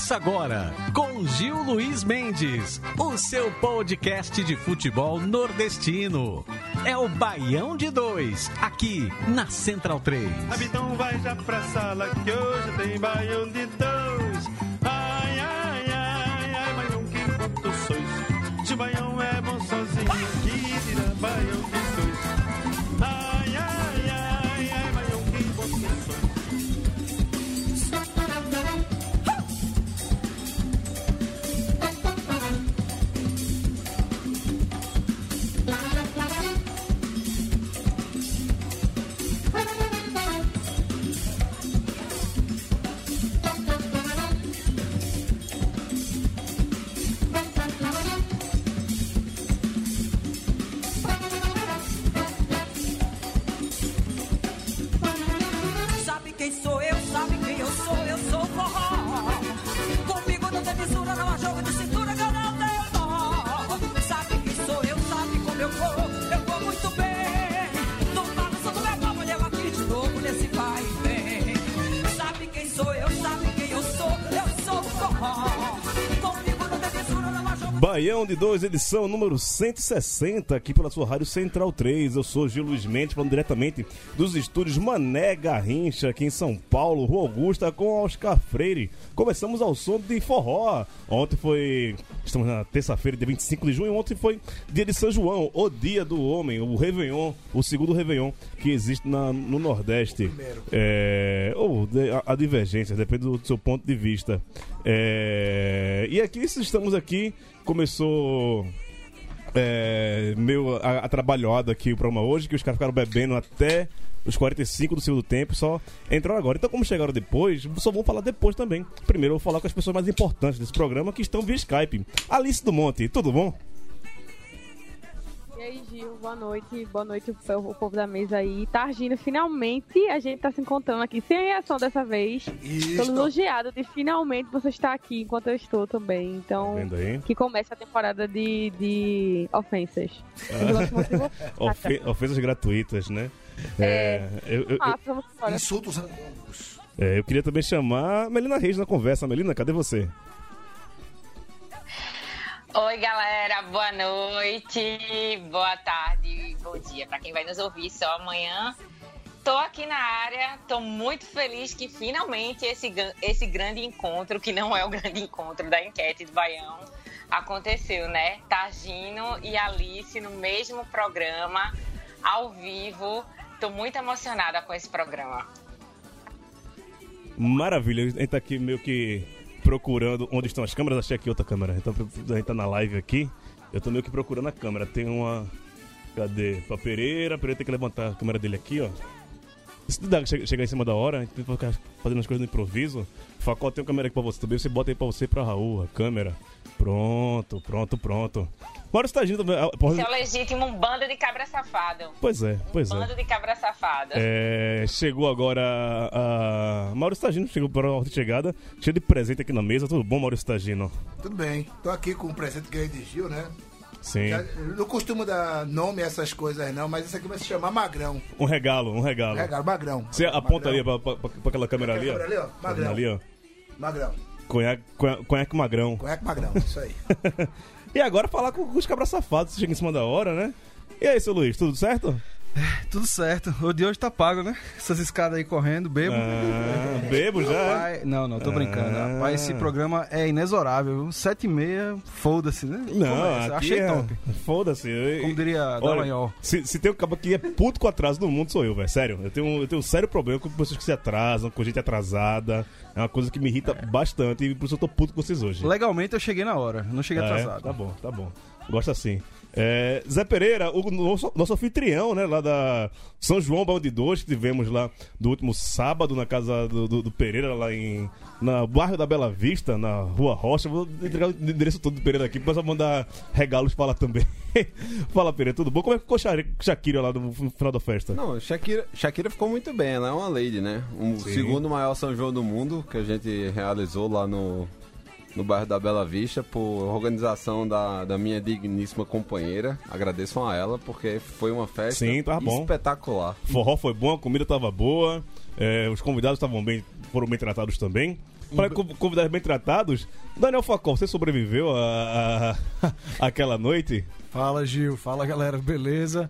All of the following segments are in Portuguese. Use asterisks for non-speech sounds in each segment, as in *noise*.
Começa agora com Gil Luiz Mendes, o seu podcast de futebol nordestino. É o Baião de Dois, aqui na Central 3. Habitão vai já pra sala que hoje tem Baião de Dois. De Baião de 2, edição número 160, aqui pela sua Rádio Central 3. Eu sou Gil Luiz Mendes, falando diretamente dos estúdios Mané Garrincha, aqui em São Paulo, Rua Augusta, com Oscar Freire. Começamos ao som de forró. Ontem foi. Estamos na terça-feira, dia 25 de junho. Ontem foi dia de São João, o dia do homem, o Réveillon, o segundo Réveillon que existe na- no Nordeste. É, ou de- a, a divergência, depende do seu ponto de vista. É, e aqui estamos aqui, começou é, a- atrabalhado aqui o programa hoje, que os caras ficaram bebendo até os 45 do segundo tempo, só entraram agora. Então, como chegaram depois, só vou falar depois também. Primeiro, eu vou falar com as pessoas mais importantes desse programa, que estão via Skype. Alice do Monte, tudo bom? E aí, Gil, boa noite. Boa noite, o o povo da mesa aí. Targino, finalmente a gente tá se encontrando aqui sem reação dessa vez. Tô elogiado de finalmente você estar aqui enquanto eu estou também. Então, Tá vendo aí? que comece a temporada de, de ofensas. Eu você. *laughs* Ofe- ofensas gratuitas, né? É, eu, eu- eu- Ah, vamos embora. Insultos é, eu queria também chamar a Melina Reis na conversa. Melina, cadê você? Oi, galera, boa noite, boa tarde, bom dia para quem vai nos ouvir só amanhã. Tô aqui na área, tô muito feliz que finalmente esse, esse grande encontro, que não é o grande encontro da enquete do Baião, aconteceu, né? Targino e Alice no mesmo programa, ao vivo. Tô muito emocionada com esse programa. Maravilha, a gente tá aqui meio que procurando onde estão as câmeras. Achei aqui outra câmera. Então a gente tá na live aqui. Eu tô meio que procurando a câmera. Tem uma. Cadê? Pra Pereira. Pereira tem que levantar a câmera dele aqui, ó. Se chegar em cima da hora, a gente tem que ficar fazendo as coisas no improviso. Facol tem uma câmera aqui pra você também. Você bota aí pra você e pra Raul a câmera. Pronto, pronto, pronto. Maurício Tagino também. ah, porra, Esse é o legítimo um bando de cabra safado. Pois é, pois é. Bando de cabra safada. É, chegou agora a. Maurício Tagino chegou para a chegada, cheio de presente aqui na mesa. Tudo bom, Maurício Tagino? Tudo bem. Tô aqui com o presente que ganhei de Gil, né? Sim. Eu não costumo dar nome a essas coisas, não, mas esse aqui vai se chamar Magrão. Um regalo, um regalo. Regalo, Magrão. Você aponta ali Magrão. pra, pra- pra aquela câmera ali. Câmera ali, ó. Tá Magrão. ali, ó. Magrão. Conhaque, conha- conhaque magrão. Conhaque Magrão, isso aí. *laughs* E agora falar com os cabras safados, chega em cima da hora, né? E aí, seu Luiz, tudo certo? Tudo certo. O de hoje tá pago, né? Essas escadas aí correndo, bebo. Ah, bebo já? Rapaz, não, não, tô brincando. Ah. Rapaz, esse programa é inexorável. Sete e meia, foda-se, né? Não, aqui Achei é- top. Foda-se. Eu- Como diria Dallagnol. se, se tem um cabo que é puto com atraso no mundo, sou eu, velho. Sério. Eu tenho, eu tenho um sério problema com pessoas que se atrasam, com gente atrasada. É uma coisa que me irrita bastante e por isso eu tô puto com vocês hoje. Legalmente eu cheguei na hora, não cheguei Ah, é? atrasado. Tá bom, tá bom. Gosto assim. É, Zé Pereira, o nosso, nosso anfitrião, né? Lá da São João Balde 2, que tivemos lá do último sábado na casa do, do- do Pereira, lá em. No bairro da Bela Vista, na Rua Rocha. Vou entregar o endereço todo do Pereira aqui, eu vou mandar regalos pra lá também. *laughs* Fala, Pereira, tudo bom? Como é que ficou Shakira lá no final da festa? Não, Shakira, Shakira ficou muito bem, ela é uma lady, né? Um Sim. segundo maior São João do mundo que a gente realizou lá no, no bairro da Bela Vista por organização da, da minha digníssima companheira. Agradeço a ela porque foi uma festa Sim, tá bom. espetacular. Forró foi bom, a comida tava boa, é, os convidados estavam bem, foram bem tratados também. Para convidados bem tratados, Daniel Facol, você sobreviveu a, a- àquela *laughs* noite? Fala, Gil. Fala, galera. Beleza?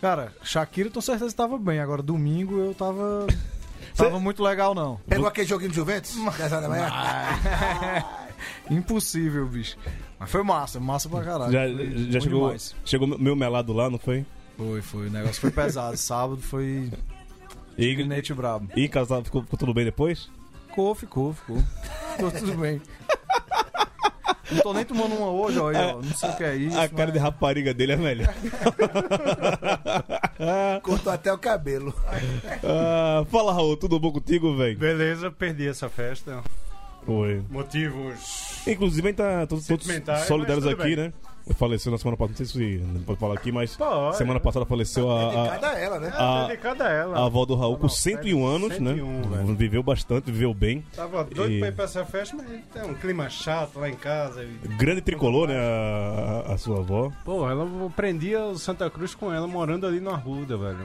Cara, Shakira, com certeza tava bem. Agora, domingo, eu tava... *laughs* Tava muito legal, não. Pegou aquele joguinho de Juventus? *laughs* 10 horas da manhã? *laughs* Impossível, bicho. Mas foi massa, massa pra caralho. Já, Foi já chegou, demais. chegou meu melado lá, não foi? Foi, foi. O negócio foi pesado. Sábado foi... E, brabo. e em casa ficou, ficou tudo bem depois? Ficou, ficou, ficou. Ficou tudo bem. Não tô nem tomando uma hoje, ó. ó. Não sei o que é isso. a cara mas- de rapariga dele é melhor. *laughs* Cortou até o cabelo. Ah, fala, Raul, tudo bom contigo, velho? Beleza, perdi essa festa. Foi. Motivos. Inclusive, a tá todos, todos solidários aqui, bem. né? Faleceu na semana passada, não sei se não pode falar aqui, mas Pode, semana passada faleceu a, a, Cada ela, né? a, Dedicada a ela. a avó do Raul com Não, 101 anos, 101, né? velho. Viveu bastante, viveu bem. Tava doido E- pra ir pra essa festa, mas tem um clima chato lá em casa. e- Grande tricolor, né? A, a- a sua avó. Pô, ela prendia o Santa Cruz com ela morando ali na Arruda, velho.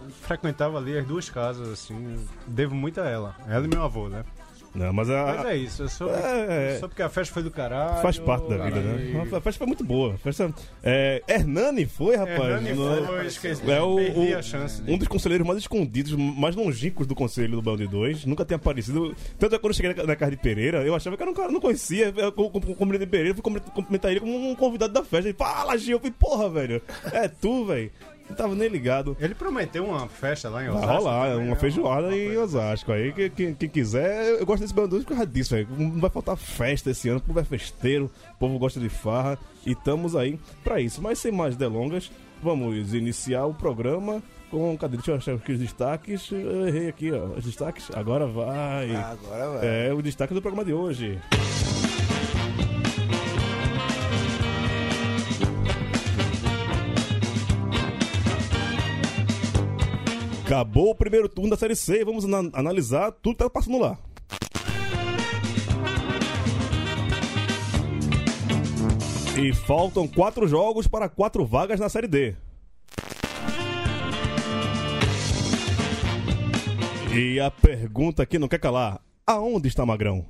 Eu frequentava ali as duas casas, assim. Devo muito a ela. Ela e meu avô, né? Não, mas a, Mas é isso, eu soube, É, é. só porque a festa foi do caralho. faz parte da vida, né? A festa foi muito boa. Festa, é, Hernani foi, rapaz. Hernani No- foi, esqueci. É o, Perdi a chance um dos conselheiros mais escondidos, mais longínquos do conselho do Bando de Dois. Nunca tinha aparecido. Tanto é quando eu cheguei na, na casa de Pereira, eu achava que era um cara que não conhecia. Eu, o de Pereira, fui cum- cumprimentar ele como um convidado da festa. Ele fala, Gil. Eu falei, porra, velho. É tu, velho. Não tava nem ligado. Ele prometeu uma festa lá em Osasco. Vai rolar, também, uma né? feijoada Uma em coisa Osasco. Aí, quem, quem- quem quiser, eu gosto desse Bando por causa disso, velho. Não vai faltar festa esse ano, o povo é festeiro, o povo gosta de farra e estamos aí pra isso. Mas sem mais delongas, vamos iniciar o programa com. Cadê? Deixa eu achar aqui os destaques. Eu errei aqui, ó. Os destaques. Agora vai. Agora vai. É o destaque do programa de hoje. Acabou o primeiro turno da Série C. Vamos ana- analisar tudo que tá passando lá. E faltam quatro jogos para quatro vagas na Série D. E a pergunta que não quer calar: aonde está Magrão?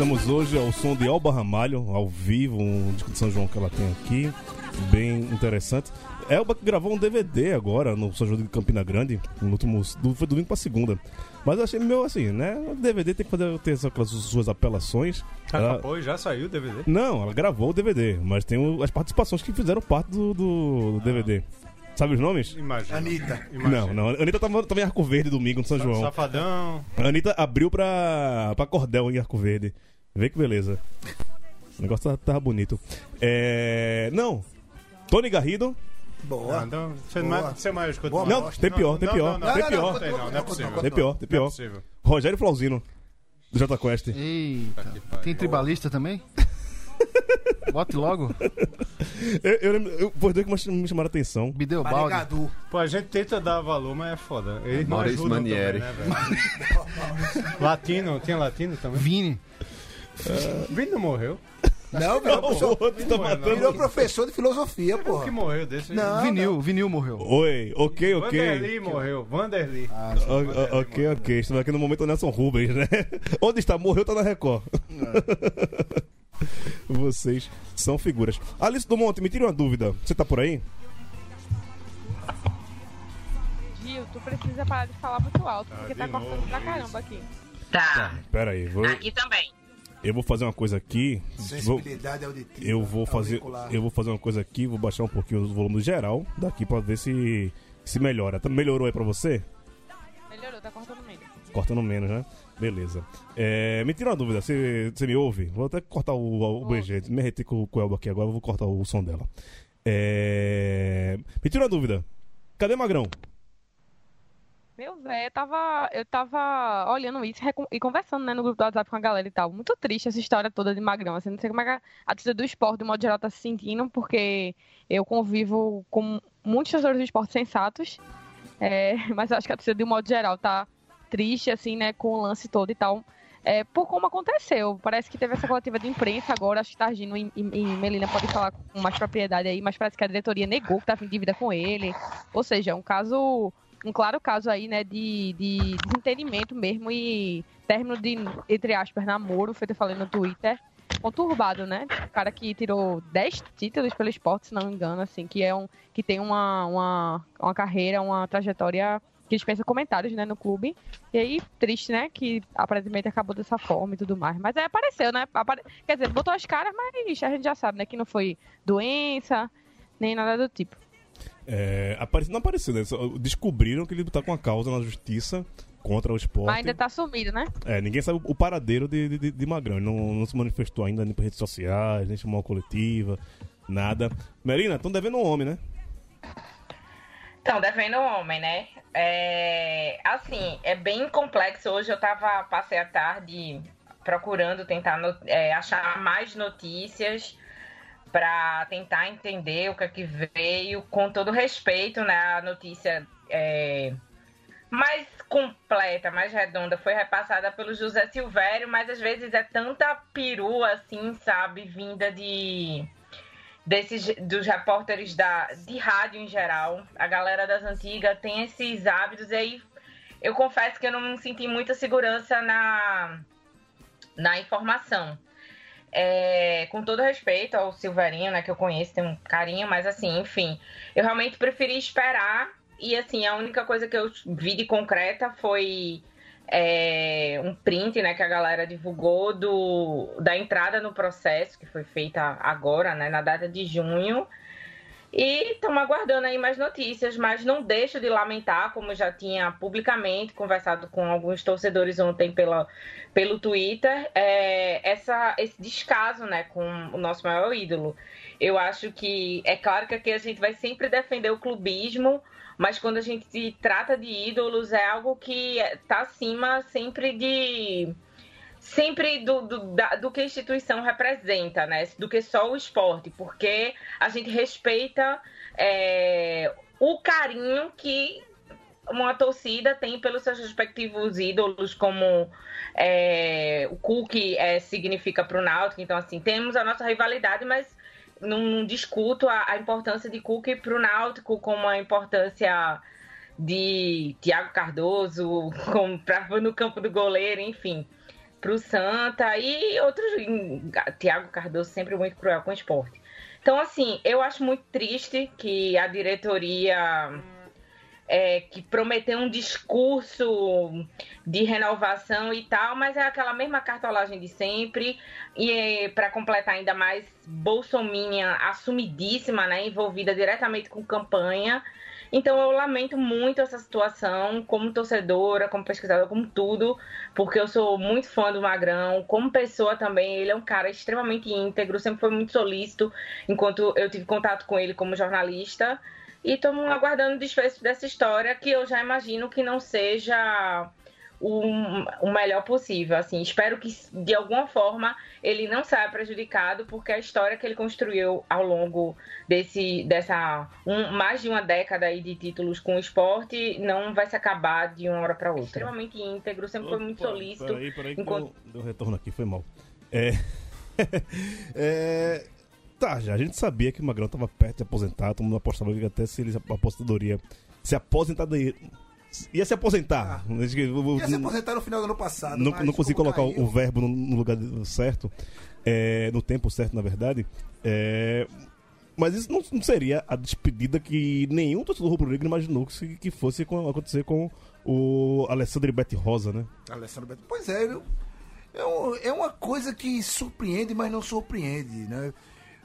Estamos hoje ao som de Alba Ramalho, ao vivo, um disco de São João que ela tem aqui, bem interessante. Elba que gravou um DVD agora no São João de Campina Grande, no último, do- foi domingo pra segunda. Mas eu achei meio assim, né? O DVD tem que fazer ter aquelas suas apelações. Ela- Acabou, já saiu o DVD. Não, ela gravou o DVD, mas tem o- as participações que fizeram parte do, do Ah. DVD. Sabe os nomes? Imagina. Anitta. Não, não. A Anitta tava, tava em Arco Verde domingo no São João. Safadão. A Anitta abriu pra, pra Cordel em Arco Verde. Vê que beleza. O negócio tava, tava bonito. É. Não. Tony Garrido. Boa. Não, não, você, Boa. mais, você mais escuta Boa. Não, tem pior, tem pior, Não, não, tem pior. não, tem não, não é possível. Tem pior, tem é pior. Rogério Flauzino. Do Jota Quest. Eita. Tem tribalista também? *laughs* Bote logo. Eu, eu lembro. Eu, que me chamaram a atenção. Bideu balde. Barrigadu. Pô, a gente tenta dar valor, mas é foda. Não Maurício Manieri. também, né, latino, tinha latino também? Vini. Vini não morreu. Não, virou, O professor, outro tá matando. virou professor de filosofia, Que porra. morreu desse. Não. Vinil, vinil morreu. Oi, ok, ok. Vanderly morreu. Vanderly. O- o- ok, ok. Estamos aqui no momento do Nelson Rubens, né? *laughs* Onde está? Morreu, tá na Record. *laughs* Vocês são figuras. Alice do Monte, me tira uma dúvida. Você tá por aí? Gil, tu precisa parar de falar muito alto, porque de tá cortando pra caramba aqui. Tá. Pera aí, vou, Aqui também. Eu vou fazer uma coisa aqui. Vou, Sensibilidade auditiva. eu vou fazer, auricular. eu vou fazer uma coisa aqui, vou baixar um pouquinho o volume geral daqui pra ver se se melhora. Tá- Melhorou aí pra você? Melhorou, tá cortando menos. Cortando menos, né? Beleza. É, me tira uma dúvida, você, você me ouve? Vou até cortar o, o BG, me reti com, com o Elba aqui agora, eu vou cortar o som dela. É, me tira uma dúvida. Cadê Magrão? Meu velho, eu tava, eu tava olhando isso e conversando, né, no grupo do WhatsApp com a galera e tal. Muito triste essa história toda de Magrão. Assim, não sei como é que a, torcida do esporte, de modo geral, tá se sentindo, porque eu convivo com muitos torcedores do esporte sensatos. é, *laughs* mas eu acho que a torcida, de modo geral, tá triste, assim, né, com o lance todo e tal. É, por como aconteceu. Parece que teve essa coletiva de imprensa agora, acho que Targino e, e, e Melina podem falar com mais propriedade aí, mas parece que a diretoria negou que estava em dívida com ele. Ou seja, um caso, um claro caso aí, né, de, de desentendimento mesmo e término de, entre aspas, namoro, feito eu falei no Twitter, conturbado, né? O cara que tirou 10 títulos pelo esporte, se não me engano, assim, que é um que tem uma, uma, uma carreira, uma trajetória que dispensa comentários, né, no clube. E aí, triste, né, que aparentemente acabou dessa forma e tudo mais. Mas aí apareceu, né? apare- Quer dizer, botou as caras, mas a gente já sabe, né, que não foi doença, nem nada do tipo. É, apare- Não apareceu, né? Só Descobriram que ele tá com a causa na justiça contra o esporte. Mas ainda tá sumido, né? É, ninguém sabe o paradeiro de, de, de Magrão. Ele não, não se manifestou ainda nem por redes sociais, nem chamou uma coletiva, nada. Melina, estão devendo um homem, né? Então, devendo o homem, né? É, assim, é bem complexo. Hoje eu tava, passei a tarde procurando tentar no- é, achar mais notícias para tentar entender o que é que veio, com todo respeito, né? A notícia é, mais completa, mais redonda, foi repassada pelo José Silvério, mas às vezes é tanta perua, assim, sabe, vinda de desses dos repórteres da, de rádio em geral. A galera das antigas tem esses hábitos e aí eu confesso que eu não senti muita segurança na, na informação. É, com todo respeito ao Silverinho, né, que eu conheço, tem um carinho, mas assim, enfim, eu realmente preferi esperar e assim, a única coisa que eu vi de concreta foi é, um print, né, que a galera divulgou do, da entrada no processo, que foi feita agora, né, na data de junho. E estamos aguardando aí mais notícias, mas não deixo de lamentar, como já tinha publicamente conversado com alguns torcedores ontem pela, pelo Twitter, é, essa, esse descaso né, com o nosso maior ídolo. Eu acho que, é claro que aqui a gente vai sempre defender o clubismo, mas quando a gente se trata de ídolos, é algo que está acima sempre de sempre do, do, da- do que a instituição representa, né? Do que só o esporte, porque a gente respeita é, o carinho que uma torcida tem pelos seus respectivos ídolos, como é, o Cook é, significa para o Náutico. Então, assim, temos a nossa rivalidade, mas não, não discuto a, a importância de Cook para o Náutico, como a importância de Thiago Cardoso, *laughs* como pra, no campo do goleiro, enfim, para o Santa e outros. Thiago Cardoso sempre muito cruel com o esporte. Então, assim, eu acho muito triste que a diretoria é, que prometeu um discurso de renovação e tal, mas é aquela mesma cartolagem de sempre. E para completar ainda mais, Bolsominion assumidíssima, né, envolvida diretamente com campanha. Então eu lamento muito essa situação, como torcedora, como pesquisadora, como tudo, porque eu sou muito fã do Magrão, como pessoa também, ele é um cara extremamente íntegro, sempre foi muito solícito, enquanto eu tive contato com ele como jornalista. E estamos aguardando o desfecho dessa história, que eu já imagino que não seja o, o melhor possível. Assim, espero que de alguma forma ele não saia prejudicado, porque a história que ele construiu ao longo desse, dessa um- mais de uma década aí de títulos com o esporte não vai se acabar de uma hora para outra. Extremamente íntegro, sempre foi muito solícito. Peraí, peraí, que enquanto... deu, retorno aqui, foi mal. É. *laughs* é, Tá, já a gente sabia que o Magrão tava perto de aposentar, todo mundo apostava que até se ele a aposentadoria se aposentadoria ia se aposentar. Ia se aposentar no final do ano passado. não, não consegui colocar caiu- o verbo no, lugar certo, é, no tempo certo, na verdade. É, mas isso não, não seria a despedida que nenhum torcedor rubro-negro imaginou que, que fosse com- acontecer com o Alessandro Bete Rosa, né? Alessandro Beto. Pois é, viu? É, é uma coisa que surpreende, mas não surpreende, né?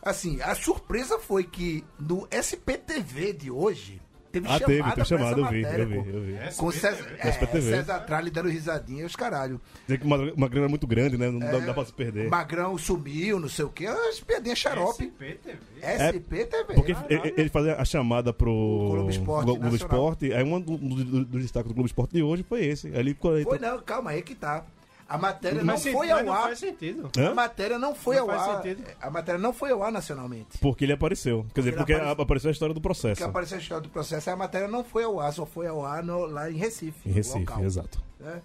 Assim, a surpresa foi que no SPTV de hoje teve Ah, chamada teve, teve chamada, eu vi, eu vi, eu vi. Com César, é, SPTV. César Tralli dando risadinha e os caralho. Dizer que uma, uma grana muito grande, né? Não dá, não dá pra se perder. Magrão sumiu, não sei o quê. As piadinhas xarope. SPTV. SPTV. Porque caralho. ele ele fazia a chamada pro Globo Esporte Globo Nacional. Esporte, aí um do- do- do- dos destaques do Globo Esporte de hoje foi esse. Ele Foi não, calma aí que tá. A matéria não sim, foi ao não ar. faz sentido. A matéria não foi Não ao faz ar. sentido. A matéria não foi ao ar nacionalmente. Porque ele apareceu. Quer dizer, porque apareceu. apareceu a história do Porque processo. apareceu a história do processo, a matéria não foi ao ar, só foi ao ar no- lá em Recife. Em no Recife, local, exato. né?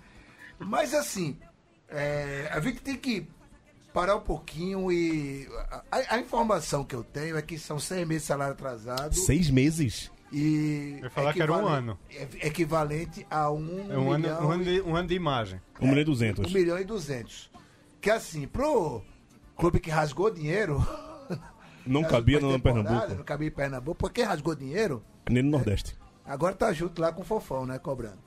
Mas assim, é, a gente tem que parar um pouquinho e. A, a informação que eu tenho é que são seis meses de salário atrasado Seis meses? E. Eu ia falar que era um ano. é- Equivalente a um. É um ano, milhão um ano, de, um ano de imagem. Um milhão e Um duzentos. milhão e duzentos. Que assim, pro clube que rasgou dinheiro. *laughs* Não cabia no Pernambuco, Não cabia em Pernambuco, porque rasgou dinheiro, nem no Nordeste. agora tá junto lá com o Fofão, né? Cobrando.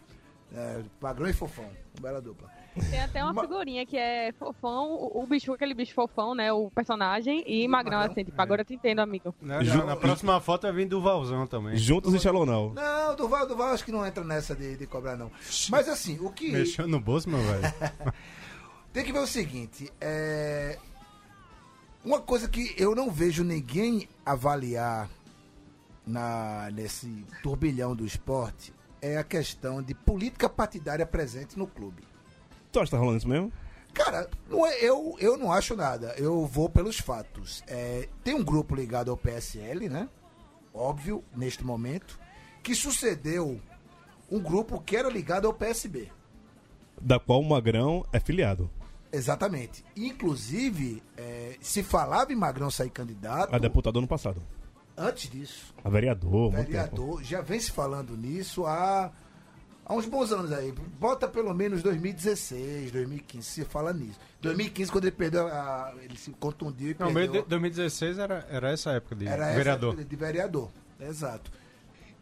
É, Magrão e Fofão, bela dupla. Tem até uma Ma- figurinha que é fofão, o, o bicho, aquele bicho fofão, né? O personagem, e magrão, Magrão? assim, tipo, agora eu te entendo, amigo. Na, Ju- na, próxima foto vai vir do Valzão também. Juntos em Shalonal. Não, Duval, Duval acho que não entra nessa de, de cobrar, não. Mas assim, o que. Mexeu no bolso, meu velho. *laughs* Tem que ver o seguinte, é. Uma coisa que eu não vejo ninguém avaliar na, nesse turbilhão do esporte é a questão de política partidária presente no clube. Tu acha que tá rolando isso mesmo? Cara, não é, eu, eu não acho nada. Eu vou pelos fatos. É, tem um grupo ligado ao PSL, né? Óbvio, neste momento, que sucedeu um grupo que era ligado ao PSB. Da qual o Magrão é filiado. Exatamente. Inclusive, é, se falava em Magrão sair candidato, A deputado ano passado. antes disso, A vereador, vereador, já vem se falando nisso há, há uns bons anos aí. Bota pelo menos 2016, 2015, se fala nisso. 2015, quando ele perdeu, a, ele se contundiu e Não, perdeu. de 2016 era, era essa época de Era essa vereador. de vereador, exato.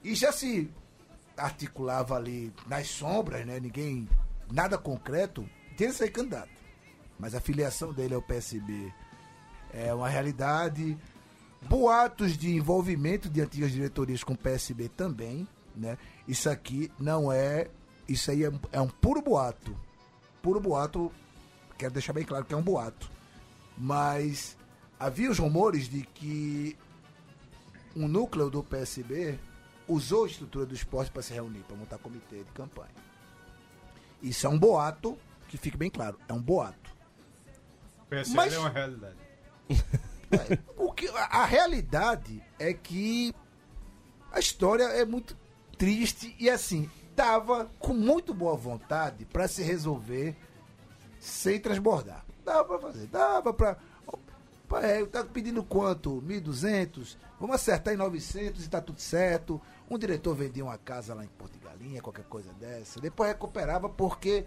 E já se articulava ali nas sombras, né? Ninguém, nada concreto, que sair candidato. Mas a filiação dele ao PSB é uma realidade. Boatos de envolvimento de antigas diretorias com o PSB também, né? Isso aqui não é, isso aí é, é um puro boato. Puro boato, quero deixar bem claro que é um boato. Mas havia os rumores de que um núcleo do PSB usou a estrutura do esporte para se reunir, para montar comitê de campanha. Isso é um boato, que fique bem claro, é um boato. PSL Mas- é uma realidade. *laughs* É, o que, a, a realidade é que a história é muito triste e assim, tava com muito boa vontade para se resolver sem transbordar. Dava para fazer, dava para é, tá pedindo quanto? 1.200? Vamos acertar em 900 e tá tudo certo. Um diretor vendia uma casa lá em Porto de Galinha, qualquer coisa dessa. Depois recuperava porque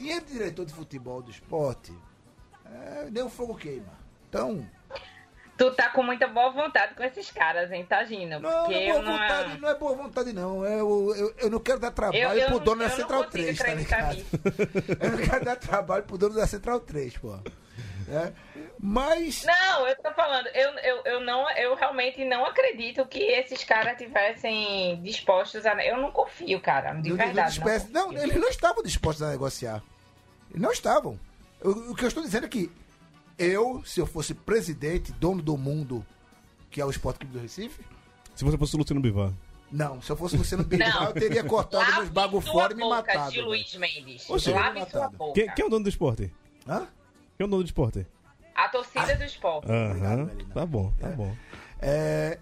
dinheiro de diretor de futebol do esporte, é, nem o fogo queima. Então, Tu tá com muita boa vontade com esses caras, hein, tá? Não, não é eu boa vontade, não é boa vontade, não. É o- eu, eu não quero dar trabalho Eu- eu pro não- dono da eu não Central consigo 3, tá ligado? *laughs* eu não quero dar trabalho pro dono da Central 3, pô. É. Mas. Não, eu tô falando, eu, eu, eu, não, eu realmente não acredito que esses caras tivessem dispostos a. Eu não confio, cara, de verdade. não espécie- Não, eles não estavam dispostos a negociar. Eles não estavam. Eu- o que eu estou dizendo é que eu, se eu fosse presidente, dono do mundo, que é o Esporte Clube do Recife, Se você fosse o Luciano Bivar. não. Se eu fosse Luciano Bivar, eu teria cortado Lave meus bagos fora e me matado. de. Luiz Mendes. Seja, Lave me sua boca. Quem, quem é o dono do esporte? Hã? Quem é o dono do esporte? A torcida do esporte. Aham. Tá bom, tá bom. É,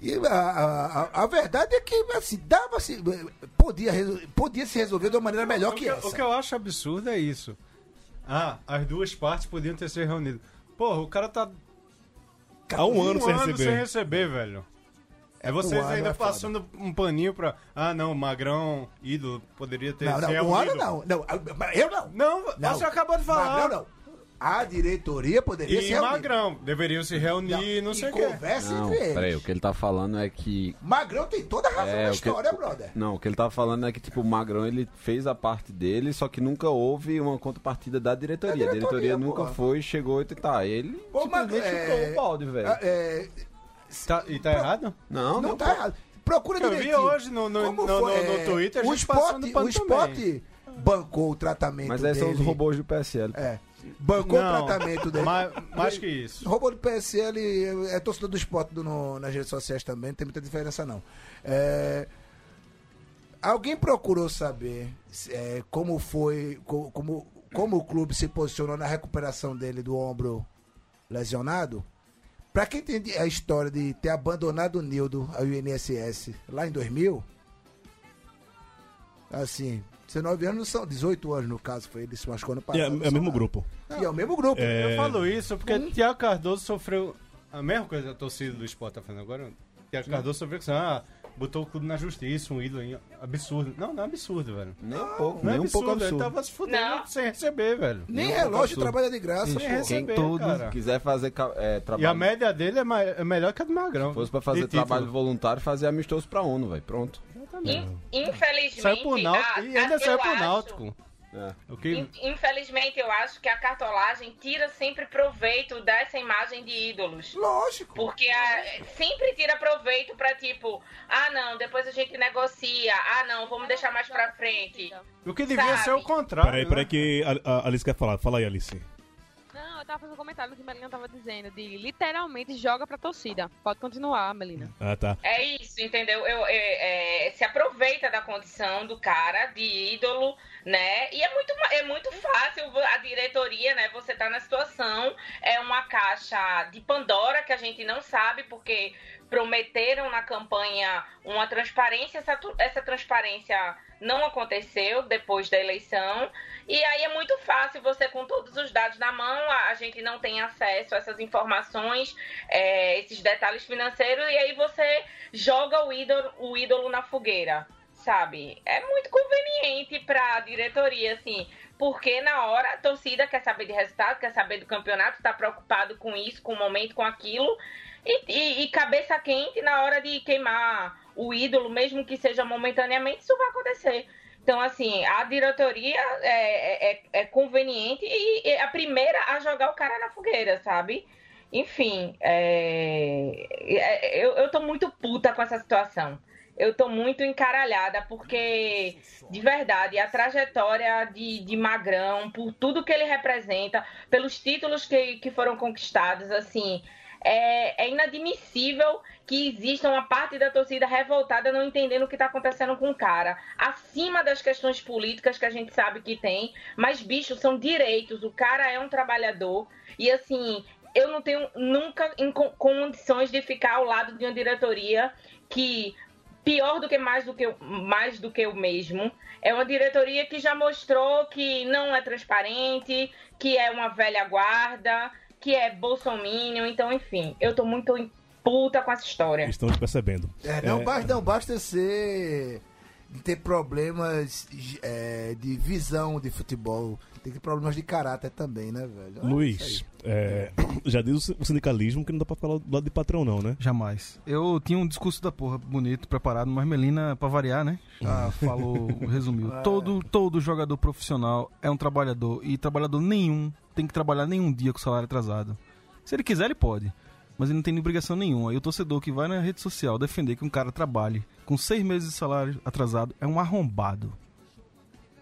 e a, a, a- a verdade é que assim, dava -se, podia, podia se resolver de uma maneira melhor o que que, essa. o que eu acho absurdo é isso. Ah, as duas partes podiam ter se reunido. Porra, o cara tá Há um ano um sem ano receber. sem receber, velho. É vocês um ano ainda é foda. passando um paninho pra. Ah, não, Magrão, ídolo, poderia ter Não, não, um ano não. não. Eu não. Não, Não. você acabou de falar. Magrão não. A diretoria poderia se E reunir. Magrão, deveriam se reunir, não, e sei o quê. conversa Não, entre eles. peraí, o que ele tá falando é que. Magrão tem toda a razão É, na o que- história, brother. Não, o que ele tá falando é que, tipo, o Magrão ele fez a parte dele, só que nunca houve uma contrapartida da diretoria. Da a diretoria diretoria, nunca porra. foi, chegou e tá. Ele Ô, Magrão, simplesmente é- chutou o balde, velho. Ah, é, Tá- e tá errado? Não, não, não, tá pô. errado. Procura Eu vi direitinho. hoje no- no- Como no- foi? no- no É, Twitter, a o gente pano o esporte bancou o tratamento Mas aí dele. são os robôs do PSL. É. Bancou Não, o tratamento dele. mais- mais que isso. Robô do PSL é torcedor do esporte do- no- nas redes sociais também, não tem muita diferença não. É, alguém procurou saber é, como foi, co- como, como o clube se posicionou na recuperação dele do ombro lesionado? Pra quem tem a história de ter abandonado o Nildo ao INSS lá em 2000, assim, 19 anos são 18 anos no caso, foi ele se machucou no é, passado. é o mesmo grupo. E é o mesmo grupo. É, Eu falo isso porque Tiago Cardoso sofreu a mesma coisa que a torcida do esporte tá fazendo agora. Tiago Cardoso sofreu que ah, botou o clube na justiça, um ídolo aí, absurdo. Não, não é absurdo, velho. Nem um pouco, Não é nem um pouco absurdo, ele absurdo. tava se fudendo Não. sem receber, velho. Nem Nem um relógio absurdo. trabalha de graça, Sem pô. Quem receber, todo cara. quiser fazer é, E a trabalho, média dele é, é melhor que a do Magrão. se fosse pra fazer trabalho voluntário, fazer amistoso pra ONU, velho. Pronto. In- Infelizmente. Saiu pro Náutico a- e ainda saiu eu pro acho- Náutico. É. O que... In- Infelizmente, eu acho que a cartolagem tira sempre proveito dessa imagem de ídolos. Lógico. Porque a- sempre tira proveito pra tipo, ah não, depois a gente negocia, ah não, vamos deixar mais pra frente. O que devia Sabe? ser o contrário. Peraí, né? peraí que a, a Alice quer falar. Fala aí, Alice. Não, eu tava fazendo um comentário que a Melina tava dizendo, de literalmente joga pra torcida. Pode continuar, Melina. Ah, tá. É isso, entendeu? Eu, é, é, se aproveita da condição do cara de ídolo, né? E é muito, é muito fácil a diretoria, né? Você tá na situação, é uma caixa de Pandora que a gente não sabe, porque prometeram na campanha uma transparência, essa, essa transparência não aconteceu depois da eleição. E aí é muito fácil você, com todos os dados na mão, a, a gente não tem acesso a essas informações, é, esses detalhes financeiros, e aí você joga o ídolo, o ídolo na fogueira, sabe? É muito conveniente pra diretoria, assim, porque na hora a torcida quer saber de resultado, quer saber do campeonato, tá preocupado com isso, com o momento, com aquilo, e, e- e cabeça quente na hora de queimar o ídolo, mesmo que seja momentaneamente, isso vai acontecer. Então, assim, a diretoria é, é- é conveniente e é a primeira a jogar o cara na fogueira, sabe? Enfim, é, é- eu, eu tô muito puta com essa situação. Eu tô muito encaralhada, porque, de verdade, a trajetória de, de Magrão, por tudo que ele representa, pelos títulos que, que foram conquistados, assim, é, é inadmissível que exista uma parte da torcida revoltada não entendendo o que está acontecendo com o cara. Acima das questões políticas que a gente sabe que tem, mas, bicho, são direitos. O cara é um trabalhador. E, assim, eu não tenho nunca condições de ficar ao lado de uma diretoria que pior do que mais do que mais do que o mesmo é uma diretoria que já mostrou que não é transparente que é uma velha guarda que é bolsominion então enfim eu tô muito em puta com essa história Estamos percebendo. É, não, É, basta, não basta ser. de ter problemas é, de visão de futebol. Tem que ter problemas de caráter também, né, velho? É isso Luiz, é, já diz o sindicalismo que não dá pra falar do lado de patrão, não, né? Jamais. Eu tinha um discurso da porra bonito, preparado, mas Melina, pra variar, né? Já *laughs* falou, resumiu. *laughs* Todo, todo jogador profissional é um trabalhador e trabalhador nenhum tem que trabalhar nenhum dia com salário atrasado. Se ele quiser, ele pode. Mas ele não tem obrigação nenhuma. E o torcedor que vai na rede social defender que um cara trabalhe com seis meses de salário atrasado é um arrombado.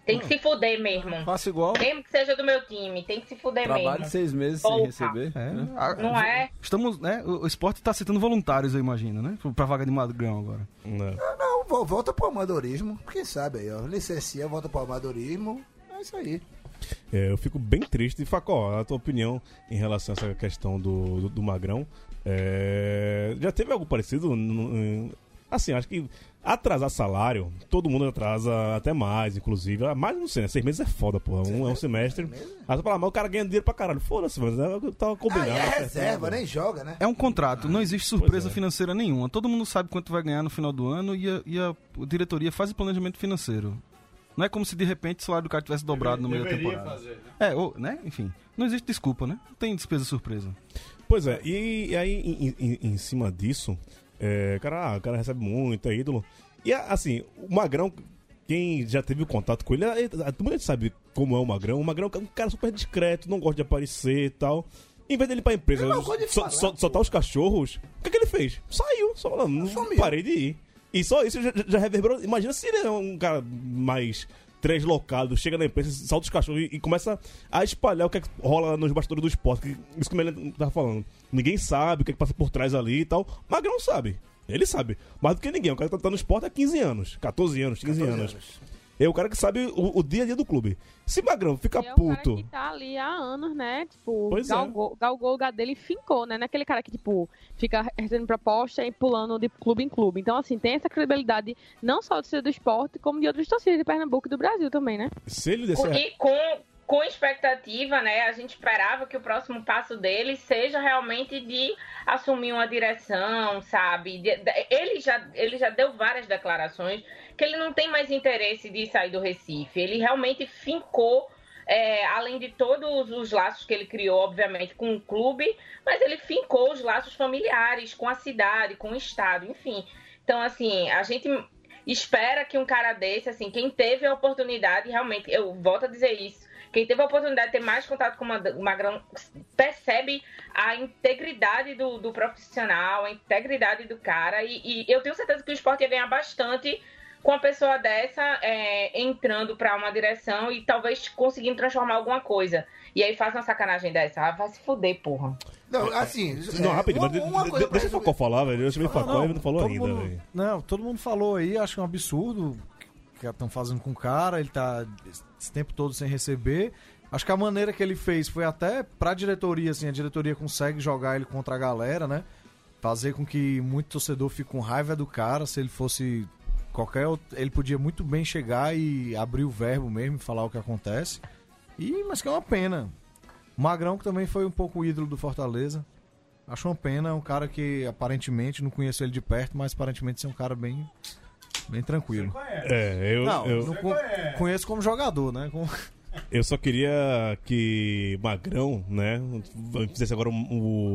tem que se fuder mesmo Faça igual. mesmo que seja do meu time tem que se fuder Trabalho mesmo seis meses sem receber. É, né? não é Estamos, né? O o esporte tá citando voluntários, eu imagino, né? Pra vaga de Magrão agora. Não. Não, volta pro amadorismo. Quem sabe aí, ó. Licencia, volta pro amadorismo. É isso aí. É, eu fico bem triste. Facó, a tua opinião em relação a essa questão do, do, do Magrão. é, já teve algo parecido? Assim, acho que atrasar salário, todo mundo atrasa até mais, inclusive. Ah, Mais não sei, né? Seis meses é foda, porra. Um é um semestre. Aí você fala, mas o cara ganha dinheiro pra caralho. Foda-se, mas eu tava combinado. Aí é reserva, nem joga, né? É um contrato, não existe surpresa é. financeira nenhuma. Todo mundo sabe quanto vai ganhar no final do ano e a, e a diretoria faz o planejamento financeiro. Não é como se de repente o salário do cara tivesse dobrado no meio da temporada. fazer, né? É, ou, né? Enfim, não existe desculpa, né? Não tem despesa surpresa. Pois é, e, e aí em, em- em cima disso, é, cara, ah, o cara recebe muito, é ídolo. E assim, o Magrão, quem já teve contato com ele, é- é- todo mundo sabe como é o Magrão. O Magrão é um cara super discreto, não gosta de aparecer e tal. Em vez dele ir pra empresa não só, falar, só- soltar os cachorros, o que, que ele fez? Saiu, só falando, não parei de ir. E só isso já, já reverberou. Imagina se ele é um cara mais translocado, chega na imprensa, salta os cachorros e, e começa a espalhar o que, é que rola nos bastidores do esporte. Que, isso que o Melena tava falando. Ninguém sabe o que, é que passa por trás ali e tal. Magrão sabe. Ele sabe. Mais do que ninguém. O cara tá, tá no esporte há 15 anos, 14 anos, 15 anos. É o cara que sabe o, o dia a dia do clube. Se Magrão fica E é o puto. cara que tá ali há anos, né? Tipo, Pois é. galgou, galgou o lugar dele e fincou, né? Naquele cara que, tipo, fica recebendo proposta e pulando de clube em clube. Então, assim, tem essa credibilidade não só do do esporte, como de outras torcidas de Pernambuco e do Brasil também, né? Se ele descer. E com, com expectativa, né? A gente esperava que o próximo passo dele seja realmente de assumir uma direção, sabe? Ele, já, ele já deu várias declarações que ele não tem mais interesse de sair do Recife. Ele realmente fincou. é, além de todos os laços que ele criou, obviamente, com o clube, mas ele fincou os laços familiares com a cidade, com o estado, enfim. Então, assim, a gente espera que um cara desse, assim, quem teve a oportunidade, realmente, eu volto a dizer isso, quem teve a oportunidade de ter mais contato com o Magrão percebe a integridade do, do profissional, a integridade do cara, e, e eu tenho certeza que o esporte ia ganhar bastante com uma pessoa dessa é, entrando para uma direção e talvez conseguindo transformar alguma coisa. E aí faz uma sacanagem dessa. Ah, vai se fuder, porra. Não, assim. Não, é, rapidinho, uma- uma coisa deixa o. Facol falar, velho. Eu chamei Facol e ele não falou ainda, mundo- velho. Não, todo mundo falou aí, acho que é um absurdo estão fazendo com o cara, ele tá esse tempo todo sem receber. Acho que a maneira que ele fez foi até pra diretoria, assim, a diretoria consegue jogar ele contra a galera, né? Fazer com que muito torcedor fique com raiva do cara, se ele fosse qualquer outro, ele podia muito bem chegar e abrir o verbo mesmo, falar o que acontece. E mas que é uma pena. Magrão que também foi um pouco ídolo do Fortaleza. Acho uma pena, é um cara que aparentemente não conheço ele de perto, mas aparentemente ser um cara bem bem tranquilo. É, eu, não, eu, não co- conheço como jogador, né? Como- *laughs* eu só queria que Magrão, né, fizesse agora o,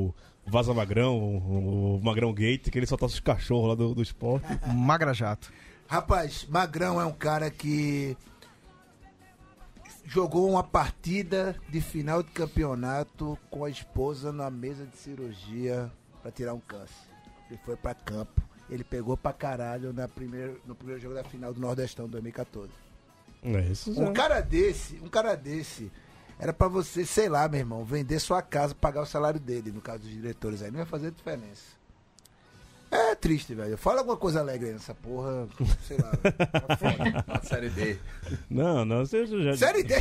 o Vaza Magrão, o, o Magrão Gate, que ele soltasse os cachorros lá do, do esporte. *laughs* Magra Jato. Rapaz, Magrão é um cara que jogou uma partida de final de campeonato com a esposa na mesa de cirurgia pra tirar um câncer. Ele foi pra campo. Ele pegou pra caralho na primeiro, no primeiro jogo da final do Nordestão 2014. É, isso já. Um cara desse, um cara desse, era pra você, sei lá, meu irmão, vender sua casa, pagar o salário dele, no caso dos diretores aí, não ia fazer diferença. É triste, velho. Fala alguma coisa alegre aí nessa porra, sei lá. velho. *laughs* Tá foda. Série D. Não, não, você já... Série D.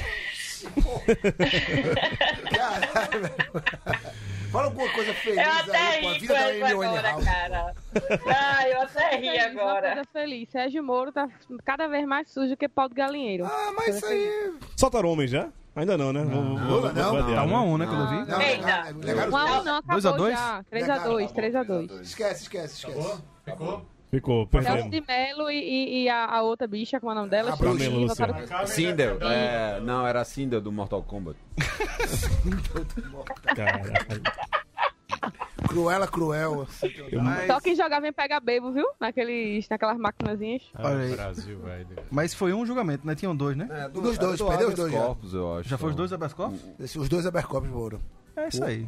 Caralho, velho. Fala alguma coisa feliz Eu até aí com a ri vida da Amy agora, cara. Ah, eu até ri Feliz, Uma agora. coisa feliz. Sérgio Moro tá cada vez mais sujo que pau de galinheiro. Ah, mas isso aí. Soltaram homem já? Ainda não, né? Vou- vou- não, não. adiar, Tá um a né? um, né, que eu vi? Não, Eita. legaram- legaram os Um a dois. um não, Dois a acabou dois? já. 3x2, Legal. 3x2. Esquece, esquece, esquece. Ficou? Ficou, Celso perdemos. de Melo e, e- e a, a outra bicha, como é o nome dela? A Luciano. Sindel. É, não, era a Sindel do Mortal Kombat. *laughs* Caralho. Cruela, cruel. Só quem jogava em pega bebo, viu? Naqueles, naquelas maquinazinhas. Aí. Brasil, velho. Mas foi um julgamento, né? Tinham dois, né? É, dos dois, perdeu os dois já. corpos, eu acho. Já foi os dois habeas corpus? Esse- Os dois Abercopos foram. É isso aí.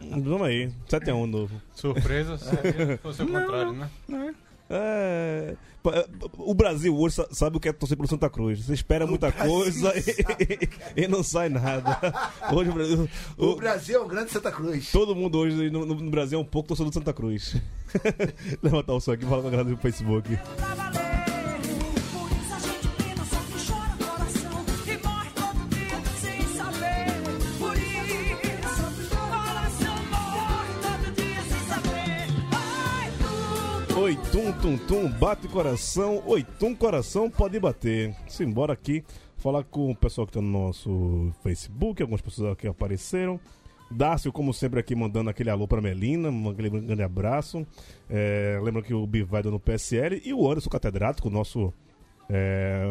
Vamos aí, 7x1 novo. *laughs* Surpresa se fosse o contrário, né? É, é, o Brasil hoje sa- sabe o que é torcer pelo Santa Cruz. Você espera muita coisa e, *laughs* e não sai nada. Hoje o Brasil. O o- Brasil é um grande Santa Cruz. todo mundo hoje no, no Brasil é um pouco torcedor do Santa Cruz. *laughs* Levantar o som aqui e falar com a galera do Facebook. Oi, tum, tum, tum, bate coração. Oi, tum, coração, pode bater. Simbora aqui falar com o pessoal que tá no nosso Facebook, algumas pessoas que apareceram. Dácio, como sempre, aqui mandando aquele alô pra Melina, um grande abraço. É, lembra que o Bi vai no PSL e o Anderson Catedrático, nosso. É,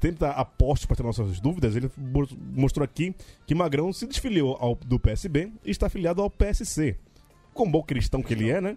tenta aposto para ter nossas dúvidas. Ele mo- mostrou aqui que Magrão se desfiliou ao, do PSB e está afiliado ao PSC. Como bom cristão que ele é, né?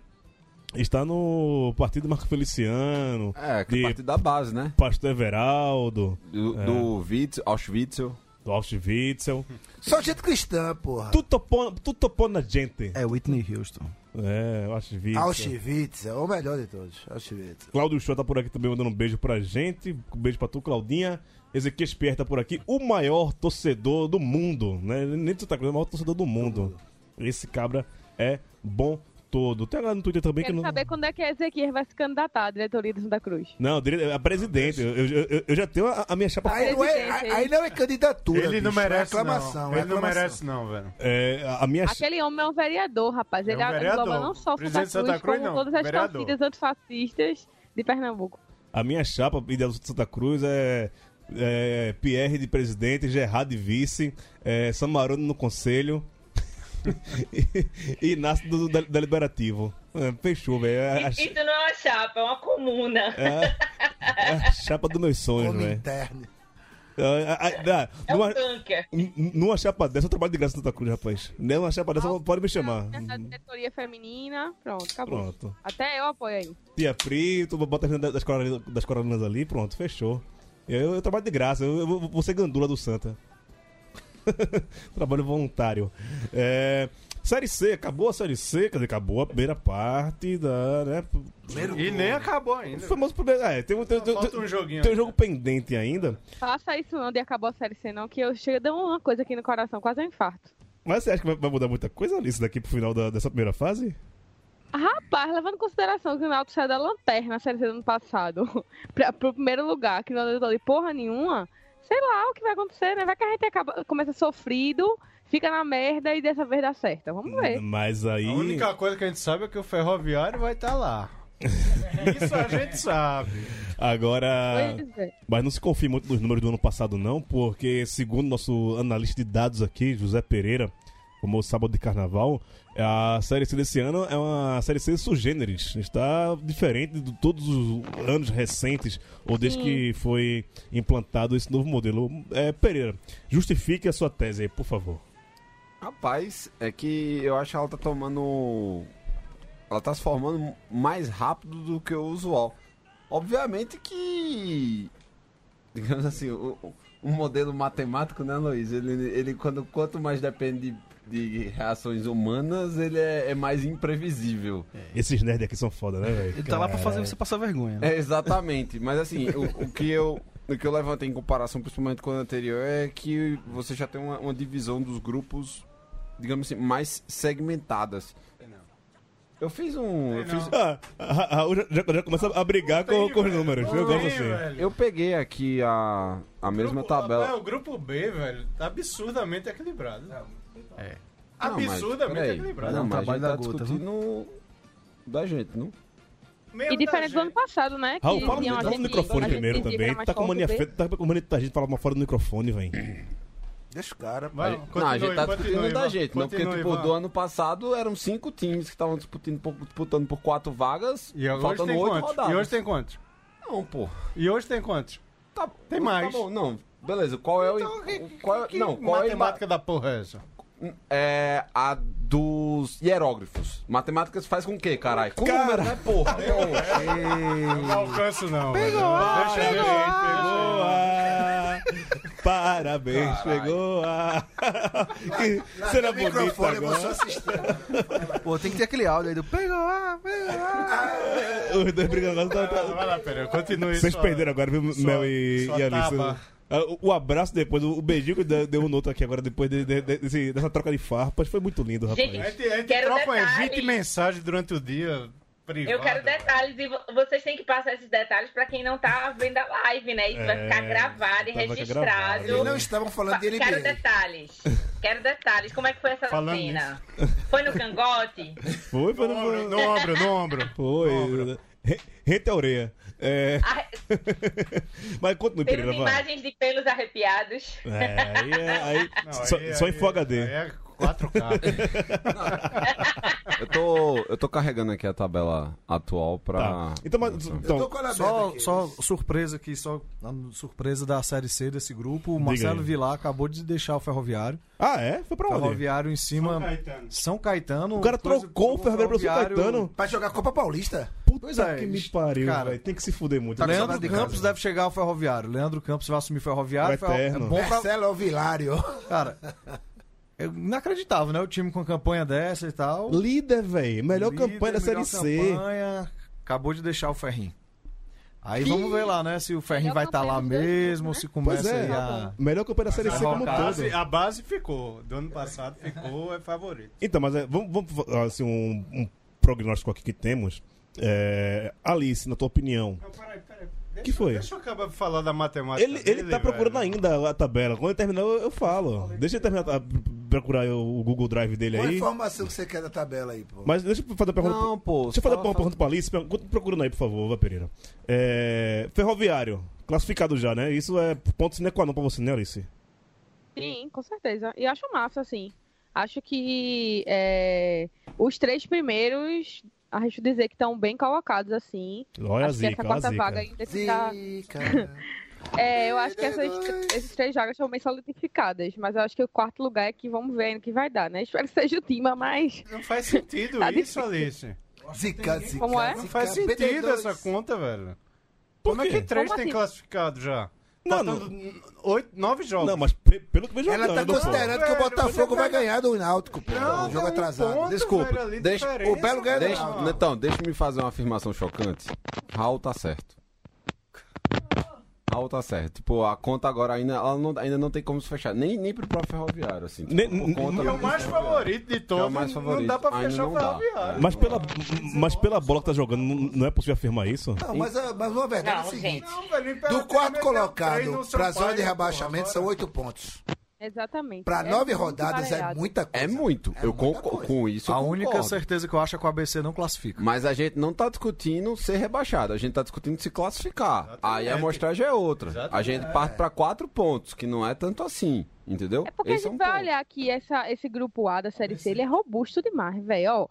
Está no partido Marco Feliciano, É, que De- é parte da base, né? Pastor Everaldo, Do, É. do Witz, Auschwitz. do Auschwitz. *laughs* Só gente cristã, porra. Tu topou, tu topou na gente. É Whitney Houston. É, Auschwitz. Auschwitz, é o melhor de todos. Auschwitz. Cláudio Show tá por aqui também mandando um beijo pra gente. Um beijo pra tu, Claudinha. Ezequiel Pierre tá por aqui. O maior torcedor do mundo, né? Nem Cruz, é o maior torcedor do mundo. Esse cabra é bom todo. Tem lá no Twitter também que Quero não. saber quando é que a Ezequiel vai se candidatar à diretoria do Santa Cruz. Não, é a presidente. Eu, eu- eu- já tenho a, a minha chapa. Aí não, é, aí não é candidatura. Ele não bicho, merece, é aclamação. não. é Ele não merece, não, velho. É, a- minha Aquele homem é um vereador, rapaz. É Ele um vereador. engloba não só Santa de Cruz, Santa Cruz, como não. todas as Vereador. torcidas antifascistas de Pernambuco. A minha chapa ideal do Santa Cruz é, é Pierre de presidente, Gerard de vice, é, Samarone no conselho e, e Inácio do, da- deliberativo. É, fechou, velho. É a, Isso não é uma chapa, é uma comuna. é a chapa dos meus sonhos, velho. interno. É, é, é, É um numa, bunker. numa chapa dessa eu trabalho de graça no Santa Cruz, rapaz. Numa chapa dessa pode me chamar. A diretoria feminina, pronto, acabou. Pronto. Até eu apoio aí. Tia Frito, bota a gente das coralinas, das coralinas ali, pronto, fechou. Eu, eu trabalho de graça, eu, eu vou ser gandula do Santa. *laughs* Trabalho voluntário. É, série C, acabou a Série C, quer dizer, acabou a primeira parte da, né? Primeiro E gol. nem acabou O ainda. famoso primeiro. É, tem, um- tem, tem, tem, um joguinho. tem um jogo pendente ainda. Faça isso não, de acabou a série C não, que eu chego deu uma coisa aqui no coração, quase um infarto. Mas você acha que vai, mudar muita coisa Alice daqui pro final da- dessa primeira fase? Rapaz, levando em consideração que o Náutico saiu da lanterna na série C do ano passado, *laughs* pra, pro primeiro lugar, que não deu de porra nenhuma, sei lá o que vai acontecer, né? Vai que a gente acaba, começa sofrido, fica na merda e dessa vez dá certo. Vamos ver. Mas aí. A única coisa que a gente sabe é que o ferroviário vai estar lá. *laughs* Isso a gente sabe. Agora. É. Mas não se confie muito nos números do ano passado, não, porque segundo nosso analista de dados aqui, José Pereira, como o sábado de carnaval, a série C desse ano é uma série C sugêneres. Está diferente de todos os anos recentes, ou desde Sim. que foi implantado esse novo modelo. É, Pereira, justifique a sua tese aí, por favor. Rapaz, é que eu acho que ela tá tomando. Ela tá se formando mais rápido do que o usual. Obviamente que. Digamos assim, o, o- um modelo matemático, né, Luiz? Ele, ele quando, quanto mais depende de, de reações humanas, ele é, é mais imprevisível. Esses nerds aqui são foda, né, velho? Ele tá lá pra fazer Caralho. você passar vergonha. né? É, exatamente. Mas assim, o, o que eu. O que eu levantei em comparação, principalmente com o anterior, é que você já tem uma, uma divisão dos grupos, digamos assim, mais segmentadas. Eu fiz um. Eu, fiz- Ah, a- Raul já, já- já começa a brigar com, com os números. Eu gosto assim. velho. eu peguei aqui a, a mesma Grupo- tabela. rapaz, o grupo B, velho, tá absurdamente equilibrado. É. Não, Absurdamente equilibrado. Não, É mas a trabalho gente tá da gota, discutindo da gente, não? Mesmo E diferente da do ano passado, né? Raul, que fala, a fala no gente- microfone a primeiro também. mais Tá com mania feita, tá com mania da gente falar uma fora do microfone, velho. Deixa o cara. Vai, não, a gente continue, tá discutindo continue, da gente, não? Porque, Continue, tipo, do ano passado eram cinco times que estavam disputando por, disputando por quatro vagas, E hoje faltando tem oito quantos? rodadas. E hoje tem quantos? Não, pô. E hoje tem quantos? Tá, Tem tá mais. bom, não. Beleza, qual é o. Então, que, qual é, que não, qual é, matemática da porra é essa? É a dos hierógrafos. Matemática se faz com o quê, caralho? Com Cara. número, né, porra? *laughs* Não alcanço não. velho. Ah, Deixa ele aí, Pegou a... Parabéns, pegou a... *laughs* que cena bonita agora. Pô, tem que ter aquele áudio aí do pegou, ah, pegou, ah. Os dois brigando agora. tá- Vai lá, tá- vai lá, pera, continue Vocês sua- perderam agora, viu, Mel e, sua e Alice? taba. Ah, O, abraço depois, o beijinho que deu, um no outro aqui agora, depois de- de- de- desse- dessa troca de farpas, foi muito lindo, rapaz. Gente, A gente, a gente troca detalhes. 20 mensagens durante o dia privado. Eu quero detalhes e vo- vocês têm que passar esses detalhes pra quem não tá vendo a live, né? Isso vai É, ficar gravado e vai registrado. gravado. Eles não estavam falando de Quero detalhes. Quero detalhes. Como é que foi essa Falando cena? Foi no cangote? Foi, foi, No foi. ombro, no ombro, no ombro. Foi. Re- Rente a orelha. É... *laughs* Mas continue, Temos Pereira, vai. imagens de pelos arrepiados. É, aí é. Aí, Não, só, aí- só em Full HD. aí é 4K. *laughs* Eu tô, eu tô carregando aqui a tabela atual pra. Tá. Então, mas, Eu tô então com a aberta Só, aqui. só surpresa aqui, só surpresa da Série C desse grupo. O Marcelo. Vilar acabou de deixar o Ferroviário. Ah, é? Foi pra onde? Ferroviário em cima. São Caetano. São Caetano. O cara trocou o Ferroviário pro São Caetano. Pra jogar Copa Paulista. Pois é, que me pariu, cara. velho. Tem que se fuder muito. Tá Leandro de Campos casa. deve chegar ao Ferroviário. Leandro Campos vai assumir Ferroviário. O Ferro- É eterno. bom pra... Marcelo Vilário. Cara, É inacreditável, né? O time com campanha dessa e tal. Líder, velho. Melhor Líder, campanha da Série melhor C. campanha, acabou de deixar o Ferrinho. Aí vamos ver lá, né? Se o Ferrinho vai estar lá dos dois mesmo, grupos, se Pois começa é. aí a. Melhor campanha da Série C como A base, todo. a base ficou. Do ano passado ficou, é favorito. Então, mas é, vamos, vamos assim, um, um prognóstico aqui que temos. É, Alice, na tua opinião. Não, peraí, peraí. Deixa, Que foi? Deixa eu acabar de falar da matemática. Ele, ele dele, tá procurando velho. ainda a tabela. Quando ele terminar, eu, eu falo. Deixa ele terminar, a- procurar o Google Drive dele Qual a aí. informação que você quer da tabela aí, pô? Mas deixa eu fazer uma pergunta. Não, pô. Deixa eu fazer fala- uma pergunta pra Alice. Procurando aí, por favor, Vá Pereira. É, ferroviário, classificado já, né? Isso é ponto sine qua non pra você, né, Alice? Sim, com certeza. E acho massa, assim. Acho que é, os três primeiros, acho dizer que estão bem colocados, assim. Olha a acho que zica, essa olha a quarta zica. vaga ainda fica... Zica. *laughs* É, eu acho que essas, esses três vagas estão bem solidificadas, mas eu acho que o quarto lugar é que vamos ver no que vai dar, né? Espero que seja o Tima, mas Não faz sentido *laughs* Tá isso, difícil. Alice. Zica, zica. Como é? Não faz sentido BD2. essa conta, velho. Por Como é que três Como tem assim? classificado já? Não, oito, nove jogos. Não, mas pe- pelo que vejo Ela tá jogando, pô. considerando que o Botafogo você vai ganhar do Náutico, pô. Não, o jogo um atrasado. ponto, Desculpa, velho, ali, deixa- o Belo ganha. Deixa, Não. então, deixa-me fazer uma afirmação chocante. Raul tá certo. Raul tá certo. Tipo, a conta agora ainda, ela não, ainda não tem como se fechar. Nem, nem pro próprio ferroviário, assim. Tipo, Nem- por conta É o do mais favorito de todos. É o mais Não favorito. dá pra Ainda fechar o não ferroviário. Mas pela, mas pela bola que tá jogando, não não é possível afirmar isso? Não, mas, a- mas uma verdade é Não, o seguinte. Não, velho, Do quarto colocado pra zona de rebaixamento são agora. oito pontos. Exatamente. Pra É nove rodadas é muita coisa. É muito. É eu coisa. com isso. A única concordo. certeza que eu acho é que o ABC não classifica. Mas a gente não tá discutindo ser rebaixado, a gente tá discutindo se classificar. Aí a amostragem é outra. A Exatamente. gente parte pra quatro pontos, que não é tanto assim, entendeu? É porque Esse a é gente um vai ponto. olhar que essa, esse grupo A da Série C, ele é robusto demais, velho. Ó,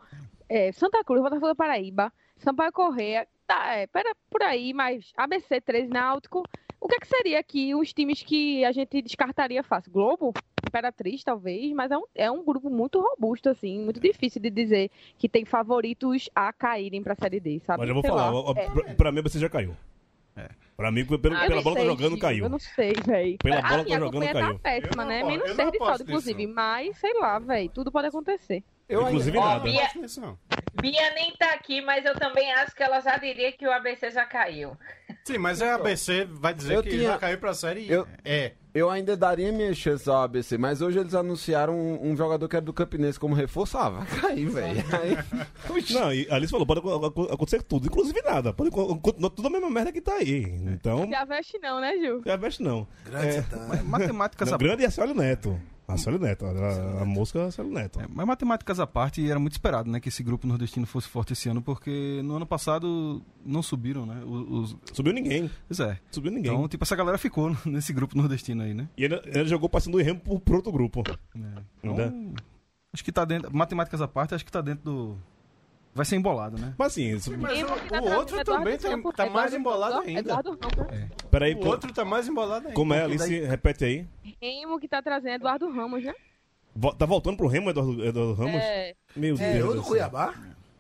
é, Santa Cruz, Botafogo da Paraíba, Sampaio Correia, tá, é, pera, por aí, mas ABC 13 Náutico. O que, é que seria aqui os times que a gente descartaria fácil? Globo? Imperatriz, talvez, mas é um, é um grupo muito robusto, assim, muito difícil de dizer que tem favoritos a caírem pra Série D, sabe? Mas eu vou Sei falar, lá. É. pra, pra mim você já caiu. Pra mim, pelo, Eu pela bola sei, tá jogando, caiu. Eu não sei, velho. Pela bola assim, que tá jogando, campanha caiu. tá péssima, Eu né? não Menos aposto- eu não ser de saldo, inclusive. Mas, sei lá, velho. Tudo pode acontecer. Eu Inclusive ainda- nada. Bia, Isso não. Bia nem tá aqui, mas eu também acho que ela já diria que o ABC já caiu. Sim, mas a ABC vai dizer Eu que tinha- já caiu pra série Eu- É. Eu ainda daria minhas chances ao ABC, mas hoje eles anunciaram um, um jogador que era do Campinense como reforço. Ah, vai cair, velho. Aí-. *laughs* Não, e a Alice falou, pode ac- ac- acontecer tudo, inclusive nada. Pode tudo a mesma merda que tá aí. Então, Já veste não, né, Gil? já veste não. Grande É, Santana. Matemáticas Não, à grande é a Célio Neto. A Célio Neto, a, a música é a Célio Neto. É, mas matemáticas à parte, era muito esperado, né, que esse grupo nordestino fosse forte esse ano, porque no ano passado não subiram, né? Os, os- Subiu ninguém. Pois é. Subiu ninguém. Então, tipo, essa galera ficou nesse grupo nordestino aí, né? E ele, ele jogou passando o Remo pro, pro outro grupo. Então, Ainda. acho que tá dentro. Matemáticas à parte, acho que tá dentro do. Vai ser embolado, né? Mas assim, isso- Mas o, outro Eduardo também tem- Campos, tá mais Eduardo embolado ainda. Eduardo Ramos. peraí, O outro tá mais embolado ainda. como é, Alice? Repete aí. Remo que tá trazendo Eduardo Ramos, né? Vo- Tá voltando pro Remo, Eduardo, Eduardo Ramos? É, Meu Tirou Deus. do do. Cuiabá?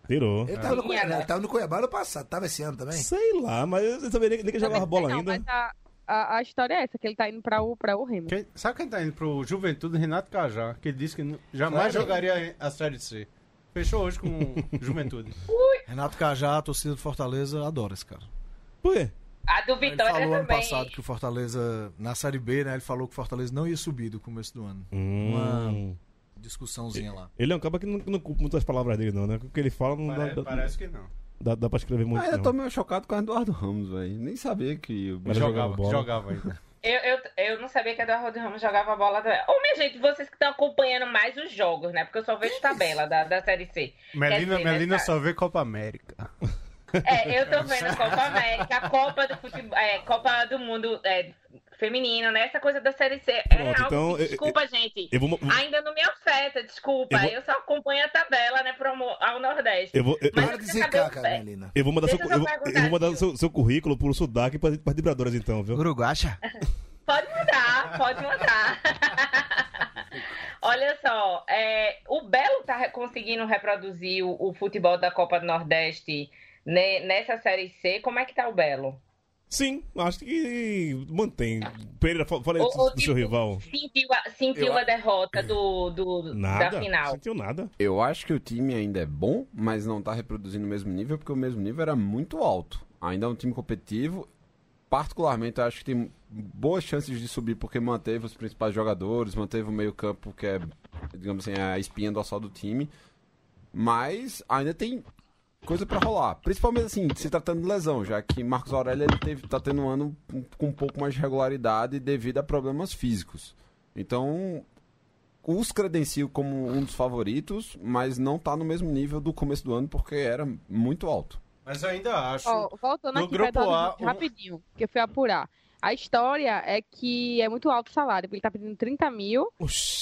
Tirou. Ele tava no Cuiabá, ele tava no Cuiabá no passado, tava esse ano também. Sei lá, mas eu sabia nem, nem que jogava também bola sei não, ainda. Mas a, a, a história é essa, que ele tá indo pra o, pra o Remo. Quem- sabe quem tá indo pro Juventude? Renato Cajá, que disse que jamais Sério? jogaria a Série C. Fechou hoje com *laughs* Juventude. Renato Cajá, a torcida do Fortaleza, adora esse cara. Por quê? A do Ele Vitória falou ano também. passado que o Fortaleza, na Série B, né? Ele falou que o Fortaleza não ia subir do começo do ano. Hum. Discussãozinha lá. Ele é um cara que não, não culpa muitas palavras dele, não, né? O que ele fala não dá, Pare- dá, parece que não. dá, dá pra escrever muito. Ah, eu tô meio chocado com o Eduardo Ramos, velho. Nem sabia que o jogava jogava ainda. *laughs* Eu, eu, eu não sabia que Eduardo Ramos jogava bola. também. Ô, minha gente, vocês que estão acompanhando mais os jogos, né? Porque eu só vejo tabela da, da Série C. Melina, dizer, né, Melina só vê Copa América. É, eu tô vendo a Copa América, a Copa do futebol, é, Copa do Mundo é, feminino, né? Essa coisa da Série C. É Pronto, algo então, que, eu- desculpa, gente. Eu vou, Ainda não me afeta, desculpa. Eu Eu, vou- só acompanho a tabela, né, pro, ao Nordeste. eu vou, eu, Mas Para eu de saber o- cara, Melina. eu vou mandar, seu, eu, eu vou- eu mandar seu, seu currículo pro Sudac para as vibradoras, então, viu? Uruguacha. *laughs* Pode mandar, pode mandar. *laughs* Olha só, é, o Belo tá conseguindo reproduzir o, o futebol da Copa do Nordeste ne- nessa Série C. Como é que tá o Belo? Sim, acho que mantém. Pereira, fa- fala aí Ou- do, do seu tipo, rival. Sentiu a, sentiu Eu- a derrota do, do, Nada. da final. Sentiu nada. Eu acho que o time ainda é bom, mas não tá reproduzindo o mesmo nível, porque o mesmo nível era muito alto. Ainda é um time competitivo. Particularmente, eu acho que tem boas chances de subir, porque manteve os principais jogadores, manteve o meio-campo, que é, digamos assim, a espinha dorsal do time. Mas ainda tem coisa pra rolar. Principalmente assim, se tratando de lesão, já que Marcos Aurélio ele teve, tá tendo um ano com um pouco mais de regularidade devido a problemas físicos. Então, os credencio como um dos favoritos, mas não tá no mesmo nível do começo do ano, porque era muito alto. Mas eu ainda acho. Ó, voltando No aqui grupo A, um- rapidinho, que eu fui apurar. A história é que é muito alto o salário, porque ele tá pedindo 30 mil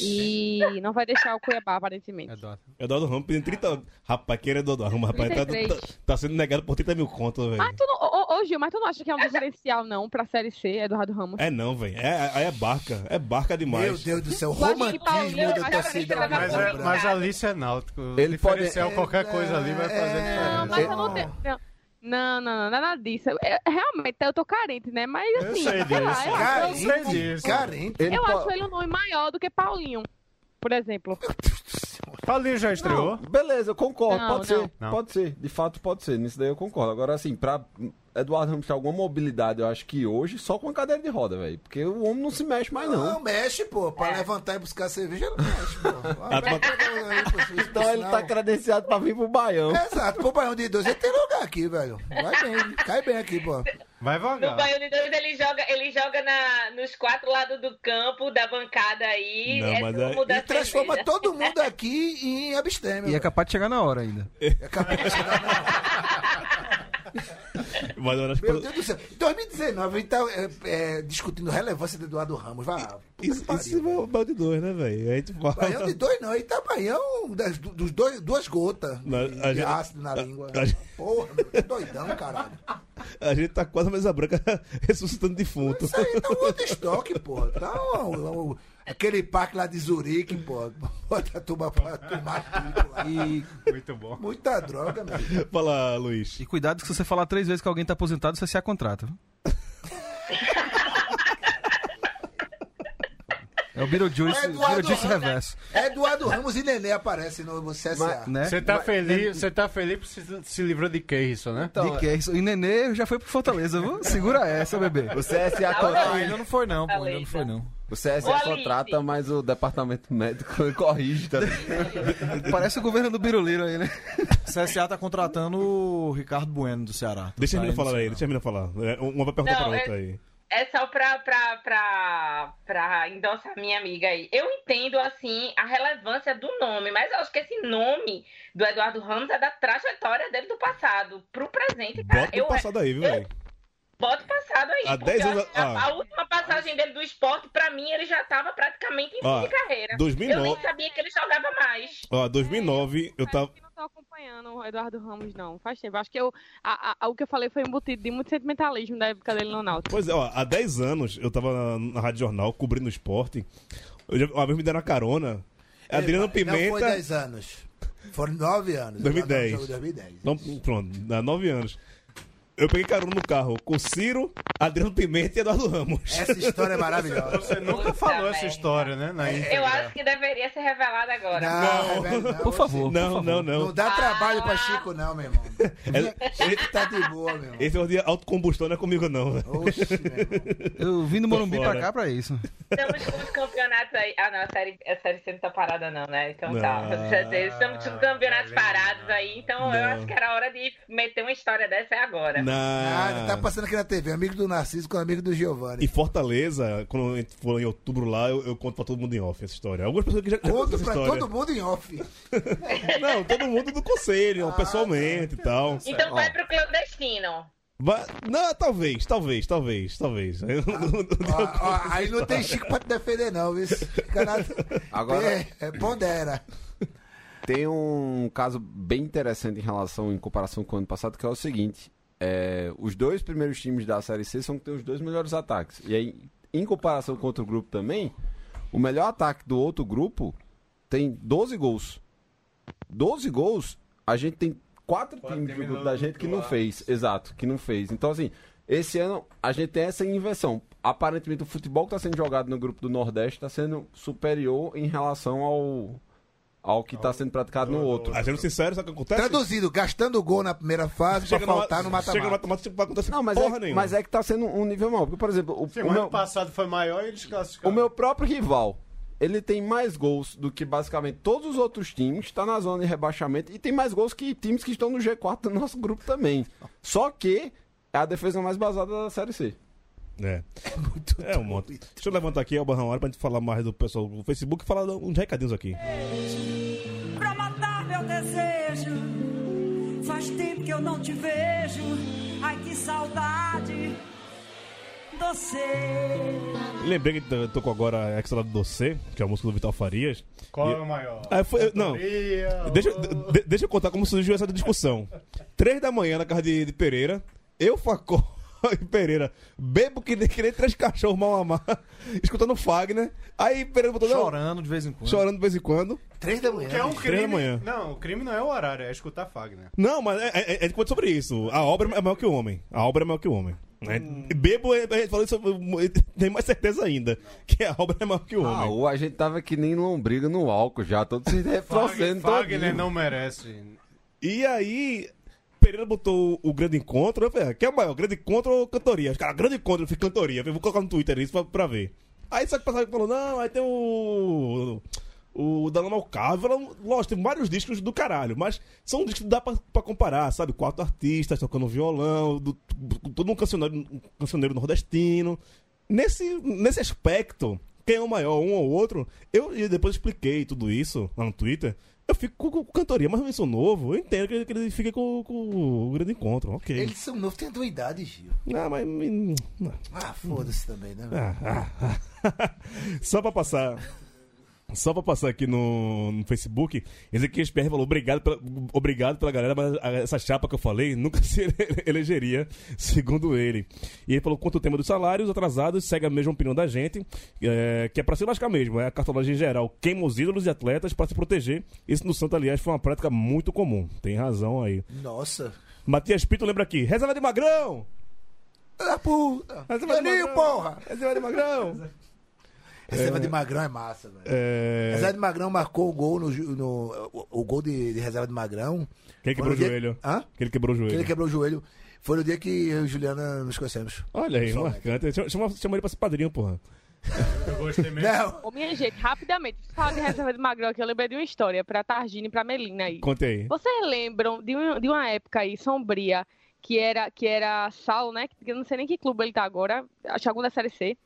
e não vai deixar o Cuiabá, aparentemente. Eduardo. Eduardo Ramos pedindo 30. Rapaz, quem era Eduardo Ramos, rapaz? Tá, 33. tá- tá sendo negado por 30 mil contos, velho. Mas tu não, ô, ô, Gil, mas tu não acha que é um diferencial, não, pra Série C, Eduardo Ramos? É não, velho. É, aí é barca. É barca demais. Meu Deus do céu, romantismo da torcida. Mas, é, mas Alice é náutico. Ele pode- Diferencial qualquer coisa ali vai fazer Não, diferença. mas eu não tenho. Não, não, não, nada disso. É, realmente, eu tô carente, né? Mas Eu assim, sei sei lá, disso. eu, Carente, Eu sei disso. carente. Eu acho ele um nome maior do que Paulinho, por exemplo. Paulinho já estreou? Beleza, eu concordo, Não, pode não. ser. Não. Pode ser, de fato pode ser. Nisso daí eu concordo. Agora, assim, pra Eduardo Ramos ter alguma mobilidade, eu acho que hoje, só com a cadeira de roda, velho. Porque o homem não se mexe mais, não. Não, mexe, pô. Pra levantar e buscar cerveja, ele mexe, pô. *laughs* Ah, mas- Então ele tá credenciado pra vir pro Baião. Exato, pro Baião de dois, ele tem lugar aqui, velho. Vai bem, cai bem aqui, pô. Vai No vagar. Baiano de Dois ele joga, ele joga na, nos quatro lados do campo, da bancada aí. Não, é mas é- E transforma cerveja. todo mundo aqui em abstêmio. E é velho. capaz de chegar na hora ainda. É capaz de chegar na- *laughs* *laughs* Mas eu acho. Meu Deus do céu. Em 2019, a gente tá é, é, discutindo a relevância do Eduardo Ramos. Vai, puta Isso, isso é o balde dois, né, velho? A gente fala. Baião de dois não, tá baião das, dos dois, duas gotas Não, de, a de gente- ácido na língua. a gente- Porra, meu, que doidão, caralho. *laughs* A gente tá quase a mesa branca *laughs* ressuscitando defunto. Isso aí tá um outro estoque, pô. Tá um- um- aquele parque lá de Zurique, pô. *laughs* Bota a turma pra tomar tudo lá. E, Muito bom. Muita droga, meu. Fala, Luiz. e cuidado que se você falar três vezes que alguém tá aposentado, você se a contrata. *laughs* viu? É o Beetlejuice, Eduardo Beetlejuice Ramos. reverso. Eduardo Ramos e Nenê aparecem no CSA. Né? Você tá feliz, você tá feliz porque se, se livrou de Keirson, né? de que é isso? E Nenê já foi pro Fortaleza, viu? *laughs* Segura essa, bebê. O CSA, Não, Não, ainda não foi não, pô, ainda não foi não. o CSA contrata, mas o departamento médico *laughs* corrige. Tá? *laughs* Parece o governo do Biruliro aí, né? O CSA tá contratando o Ricardo Bueno do Ceará. Deixa a Tá menina indo falar aí, deixa a menina falar. É, Uma vai perguntar Não, pra é- outra aí. É só pra, pra, pra, pra endossar minha amiga aí. Eu entendo, assim, a relevância do nome, mas eu acho que esse nome do Eduardo Ramos é da trajetória dele do passado pro presente, cara. Bota eu, no passado aí, viu, velho? Bota o passado aí. Há porque 10 eu anos- a, ah. a última passagem dele do esporte, pra mim, ele já tava praticamente em fim Ah, de carreira. 2009. Eu nem sabia que ele jogava mais. Ó, 2009, eu tava. Tô acompanhando o Eduardo Ramos, não. Faz tempo. Acho que eu, a- a- o que eu falei foi embutido de muito sentimentalismo da época dele no Náutico. Pois é, ó, há 10 anos eu tava na, na Rádio Jornal cobrindo esporte. Eu uma vez me deram uma carona. Adriano Não foi Pimenta. 10 anos. Foram 9 anos. 2010. Jogo 2010. Então, pronto, há 9 anos. Eu peguei carona no carro com Ciro, Adriano Pimenta e Eduardo Ramos. Essa história é *laughs* maravilhosa. Você nunca Puta falou essa merda. história, né? Na íntegra. Eu acho que deveria ser revelado agora. Não, velho, não, Por favor. Não, por favor. não, não. Não dá trabalho pra Chico, não, meu irmão. *laughs* É- Chico tá de boa, meu irmão. Esse é o dia autocombustão, não é comigo, não. Oxi, meu irmão. Eu vim do Morumbi pra cá pra isso. Estamos com os campeonatos aí. Ah, não, a série, a série C não tá parada, não, né? Então Não. tá. Estamos com os campeonatos parados aí. Então eu Não. acho que era hora de meter uma história dessa é agora. Nada, tá Na... passando aqui na TV. Amigo do Narciso com amigo do Giovanni. E Fortaleza, quando a gente for em outubro lá, eu, eu conto pra todo mundo em off essa história. Algumas pessoas que já Conto pra história. todo mundo em off. *laughs* Não, todo mundo do conselho, pessoalmente e tal. Então vai pro clandestino. Vai- Não, talvez, talvez, talvez, talvez. Não- Ó, ó, aí não tem Chico pra te defender, não, viu? Fica na... Agora- É, é, pondera. Tem um caso bem interessante em relação, em comparação com o ano passado, que é o seguinte: é, os dois primeiros times da Série C são que tem os dois melhores ataques. E aí, em comparação com outro grupo também, o melhor ataque do outro grupo tem 12 gols. 12 gols, a gente tem quatro, times do grupo da gente que não fez. Exato, que não fez. Então, assim, Esse ano a gente tem essa inversão. Aparentemente o futebol que está sendo jogado no grupo do Nordeste está sendo superior em relação ao, ao que está sendo praticado no outro. Ah, sendo sincero, sabe o que acontece? Traduzido, gastando gol na primeira fase pra faltar no Chega no mata-mata. mata-mata, não acontecer Não, mas porra é, nenhuma. mas é que tá sendo um nível mal. Porque, por exemplo, o, Sim, o o meu, ano passado foi maior e eles o classificaram. meu próprio rival, ele tem mais gols do que basicamente todos os outros times, está na zona de rebaixamento e tem mais gols que times que estão no G4 do nosso grupo também. Só que é a defesa mais basada da Série C. É. É um monte. Deixa eu levantar aqui, Alba Hora, pra gente falar mais do pessoal do Facebook e falar uns recadinhos aqui. Pra matar meu desejo. Faz tempo que eu não te vejo. Ai, que saudade. Você. Lembrei que eu tocou agora a Extra do Doce, que é a música do Vital Farias. Qual E- é o maior? Ah, foi- não. Deixa, de- deixa eu contar como surgiu essa discussão. Três da manhã na casa de, de Pereira, eu, Facó Pereira, bebo que nem, que nem três cachorros mal amados, *laughs* escutando Fagner. Aí Pereira botou. não, Chorando de vez em quando. Chorando de vez em quando. Três da manhã. Que é um. Três da crime. manhã. Não, o crime não é o horário, é escutar Fagner. Não, mas é, é, é, conta sobre isso. A obra é maior que o homem. A obra é maior que o homem. Né? E Bebo, é- a gente falou isso, *laughs* tem mais certeza ainda. Que a obra é maior que o Ah, homem. ou a gente tava que nem lombriga no álcool já, todos se *laughs* retrocedendo Fagner todinho. não merece. E aí, Pereira botou o grande encontro. Eu falei, ah, quem é o maior? Grande encontro ou cantoria? Os caras, grande encontro, eu fiz cantoria. Eu falei, vou colocar no Twitter isso pra, pra ver. Aí só que passava falou, não, aí tem o. O Danão Malcavo, lógico, tem vários discos do caralho, mas são discos que dá pra, pra comparar, sabe? Quatro artistas tocando violão, do, todo um cancioneiro, um cancioneiro nordestino. Nesse, nesse aspecto, quem é o maior, um ou outro, eu e depois expliquei tudo isso lá no Twitter. Eu fico com, com cantoria, mas eu sou novo, eu entendo que, que ele fica com, com o grande encontro, ok. Eles são novos, tem a tua idade, Gil. Ah, mas. hum, não. Ah, foda-se também, né? Ah, ah, ah. *laughs* Só pra passar. Só pra passar aqui no, no Facebook, Ezequiel PR falou: obrigado pela, obrigado pela galera, mas essa chapa que eu falei nunca *laughs* se ele- elegeria, segundo ele. E ele falou: quanto o tema dos salários atrasados, segue a mesma opinião da gente, é, que é pra se lascar mesmo. É a cartolagem geral, queima os ídolos e atletas pra se proteger. Isso no Santo, aliás, foi uma prática muito comum. Tem razão aí. Nossa. Matias Pinto lembra aqui: reserva de magrão! Da puta. Reserva de magrão! porra. Reserva de magrão! *laughs* Reserva de Magrão é massa, velho. É... Reserva de Magrão marcou o gol no. no o, o gol de, de reserva de Magrão. Quem quebrou o dia- joelho? Hã? Que ele quebrou o joelho. Que ele quebrou o joelho. Foi no dia que eu e Juliana nos conhecemos. Olha aí, Só, marcante. Chama, chama, chama ele pra ser padrinho, porra. Eu gostei mesmo. Não. Ô, minha gente, rapidamente, fala de reserva de Magrão aqui, eu lembrei de uma história pra Targine e pra Melina aí. Conte aí. Vocês lembram de, um- de uma época aí sombria que era, que era Saulo, né? Que eu não sei nem que clube ele tá agora, acho que algum da Série C.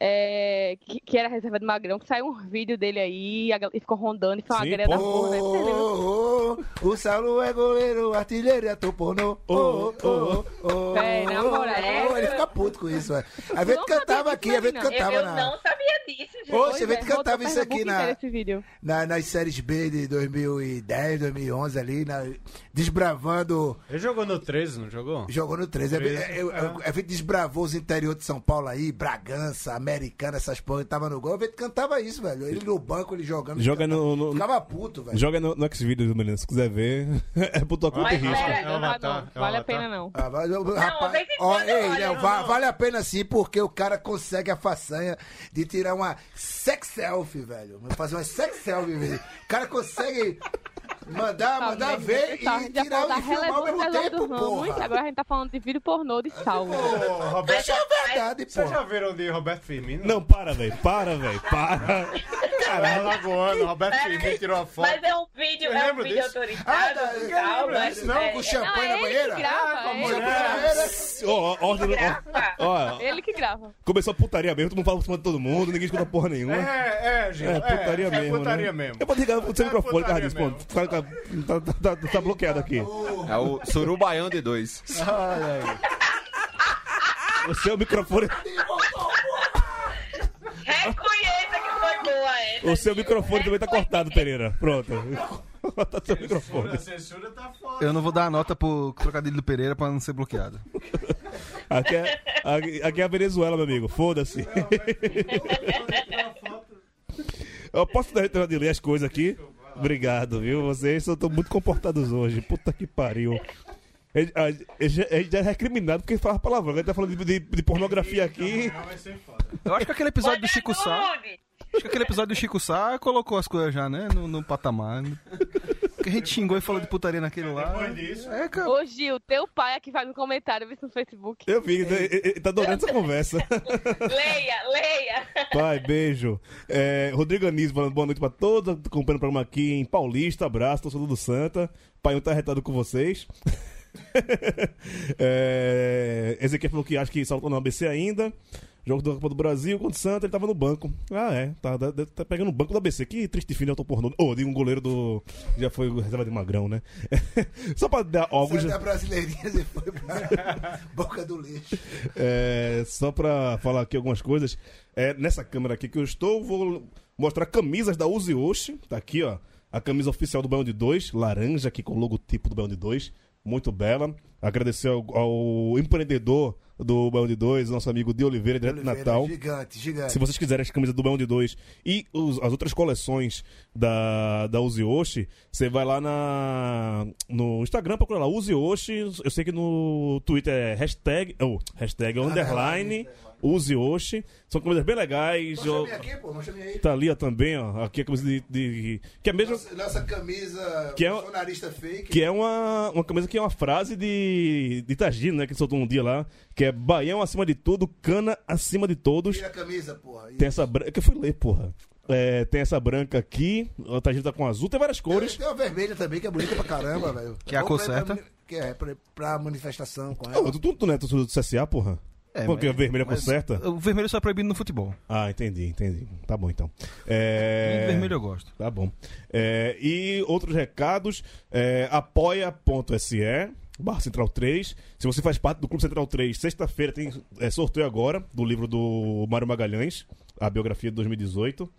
é, que, que era a reserva de Magrão, que saiu um vídeo dele aí a e ficou rondando e foi uma Sim, greve da porra, né? Oh, oh, o Saulo é goleiro, artilheiro e ator pornô. Oh, oh, oh, oh, Véi, na moral. oh, Ele fica puto com isso, velho. A que cantava sabia aqui, disso, a que Marina. Eu, cantava eu na, não sabia disso, gente. Pois você vê é, cantava isso aqui na, na- nas séries B de 2010, 2011 ali, na, desbravando... Ele jogou no 13, não jogou? Jogou no 13. É, Treze, é, é, é, é, desbravou os interior de São Paulo aí, Bragança, Americana, essas porra, ele tava no gol. Gente cantava isso, velho. Ele no banco, ele jogando. Joga ele no- no- Ficava puto, velho. Joga no, no Xvideos, menino, se quiser ver. *laughs* é por tua conta e risco. pera- É Não, não, não, é vale a pena não. Ah, vale, uma rapaz, ó, ei, não, não. vale a pena sim, porque o cara consegue a façanha de tirar uma sex selfie, velho. Fazer uma sex selfie, velho. O cara consegue mandar, Tá mandar ver Tá, a e tirar e filmar ao mesmo tempo, porra. agora a gente tá falando de vídeo pornô de Saulo. Ô, Roberto, Isso é verdade, vocês já porra. viram de Roberto Firmino? Não, para, velho. Para, velho. Para. Caralho, Lagoano, Roberto Firmino tirou a foto. Mas é um vídeo, é um vídeo autorizado. Ah, não, mas disso, Não, é- com Não, champanhe é na banheira? Ah, com a é Champanhe banheira. Ó, ó, ordem. Ó, ele que grava. começou a putaria mesmo, todo mundo fala por cima de todo mundo, ninguém escuta porra nenhuma. É, é, Gil. É, putaria é, mesmo. É putaria né? mesmo. Eu vou ligar o seu É microfone, putaria cara, disso. Pô, Tá, tá, tá, tá- tá bloqueado aqui. É o Surubaião de dois. O seu microfone. Reconheça que foi boa essa. O seu microfone também tá cortado, Pereira. Pronto. Corta seu microfone. A censura tá foda. Eu não vou dar a nota pro trocadilho do Pereira pra não ser bloqueado. Aqui é, aqui, aqui é a Venezuela, meu amigo. Foda-se. Eu posso dar de ler as coisas aqui? Obrigado, viu? Vocês estão muito comportados hoje. Puta que pariu. A, ele já- é recriminado porque fala palavrão. Ele tá falando de, de- de pornografia aqui. Foda. Eu acho que aquele episódio do Chico Sá. Acho que aquele episódio do Chico Sá colocou as coisas já, né? No, no patamar. Que a gente xingou e falou de putaria naquele lá. Depois disso, É, cara. Ô Gil, teu pai aqui faz um comentário, vê se no Facebook. Eu vi, ele tá adorando essa conversa. *laughs* Leia, leia. Pai, beijo. É, Rodrigo Anísio falando boa noite pra todos acompanhando o programa aqui em Paulista. Abraço, torcedor do Santa. Pai, um tá retado com vocês. *laughs* é, Ezequiel falou que acha que saltou no ABC ainda. Jogo da Copa do Brasil contra o Santa, ele tava no banco. Ah, é. Tá, tá, tá pegando o banco do ABC. Que triste fim de autopornô. Ô, de um goleiro do. Já foi reserva de Magrão, né? *laughs* Só pra dar algo. Santa Brasileirinhas e foi pra *laughs* boca do lixo. É, só pra falar aqui algumas coisas. É, nessa câmera aqui que eu estou, vou mostrar camisas da Uzi Oshi. Tá aqui, ó. A camisa oficial do Baião de 2, laranja, aqui com o logotipo do Baião de 2. Muito bela. Agradecer ao, ao empreendedor do Baião de 2, nosso amigo de Oliveira, direto de Oliveira, Natal. Gigante, gigante. Se vocês quiserem as camisas do Baião de 2 e os- as outras coleções da, da Uzi Oshi, você vai lá na, no Instagram, procura lá, Uzi Oshi. Eu sei que no Twitter é hashtag, oh, hashtag underline, Uzi Oshi. São camisas bem legais. A Eu- aqui, pô. A minha aí. tá ali ó, também, ó. Aqui a camisa de. de- que é mesmo. Nossa, nossa camisa Que é- bolsonarista fake. Que é uma, uma camisa que é uma frase de, de Tagino, né? Que soltou um dia lá. Que é Baião acima de tudo, cana acima de todos. Tira a camisa, porra. Tem essa branca. Que eu fui ler, porra. É, tem essa branca aqui, o Tagino tá com azul, tem várias cores. Tem uma vermelha também, que é bonita pra caramba, *laughs* velho. Que é a cor certa. Que é, pra, pra manifestação com ela. tu, tu, tu não é torcedor do CSA, porra? É, Porque mas- a vermelha mas conserta? O vermelho só é proibido no futebol. Ah, entendi, entendi. Tá bom então. É... Vermelho eu gosto. Tá bom. É, e outros recados, é, apoia.se barra Central 3. Se você faz parte do Clube Central 3, sexta-feira tem é, sorteio agora do livro do Mário Magalhães, a biografia de 2018.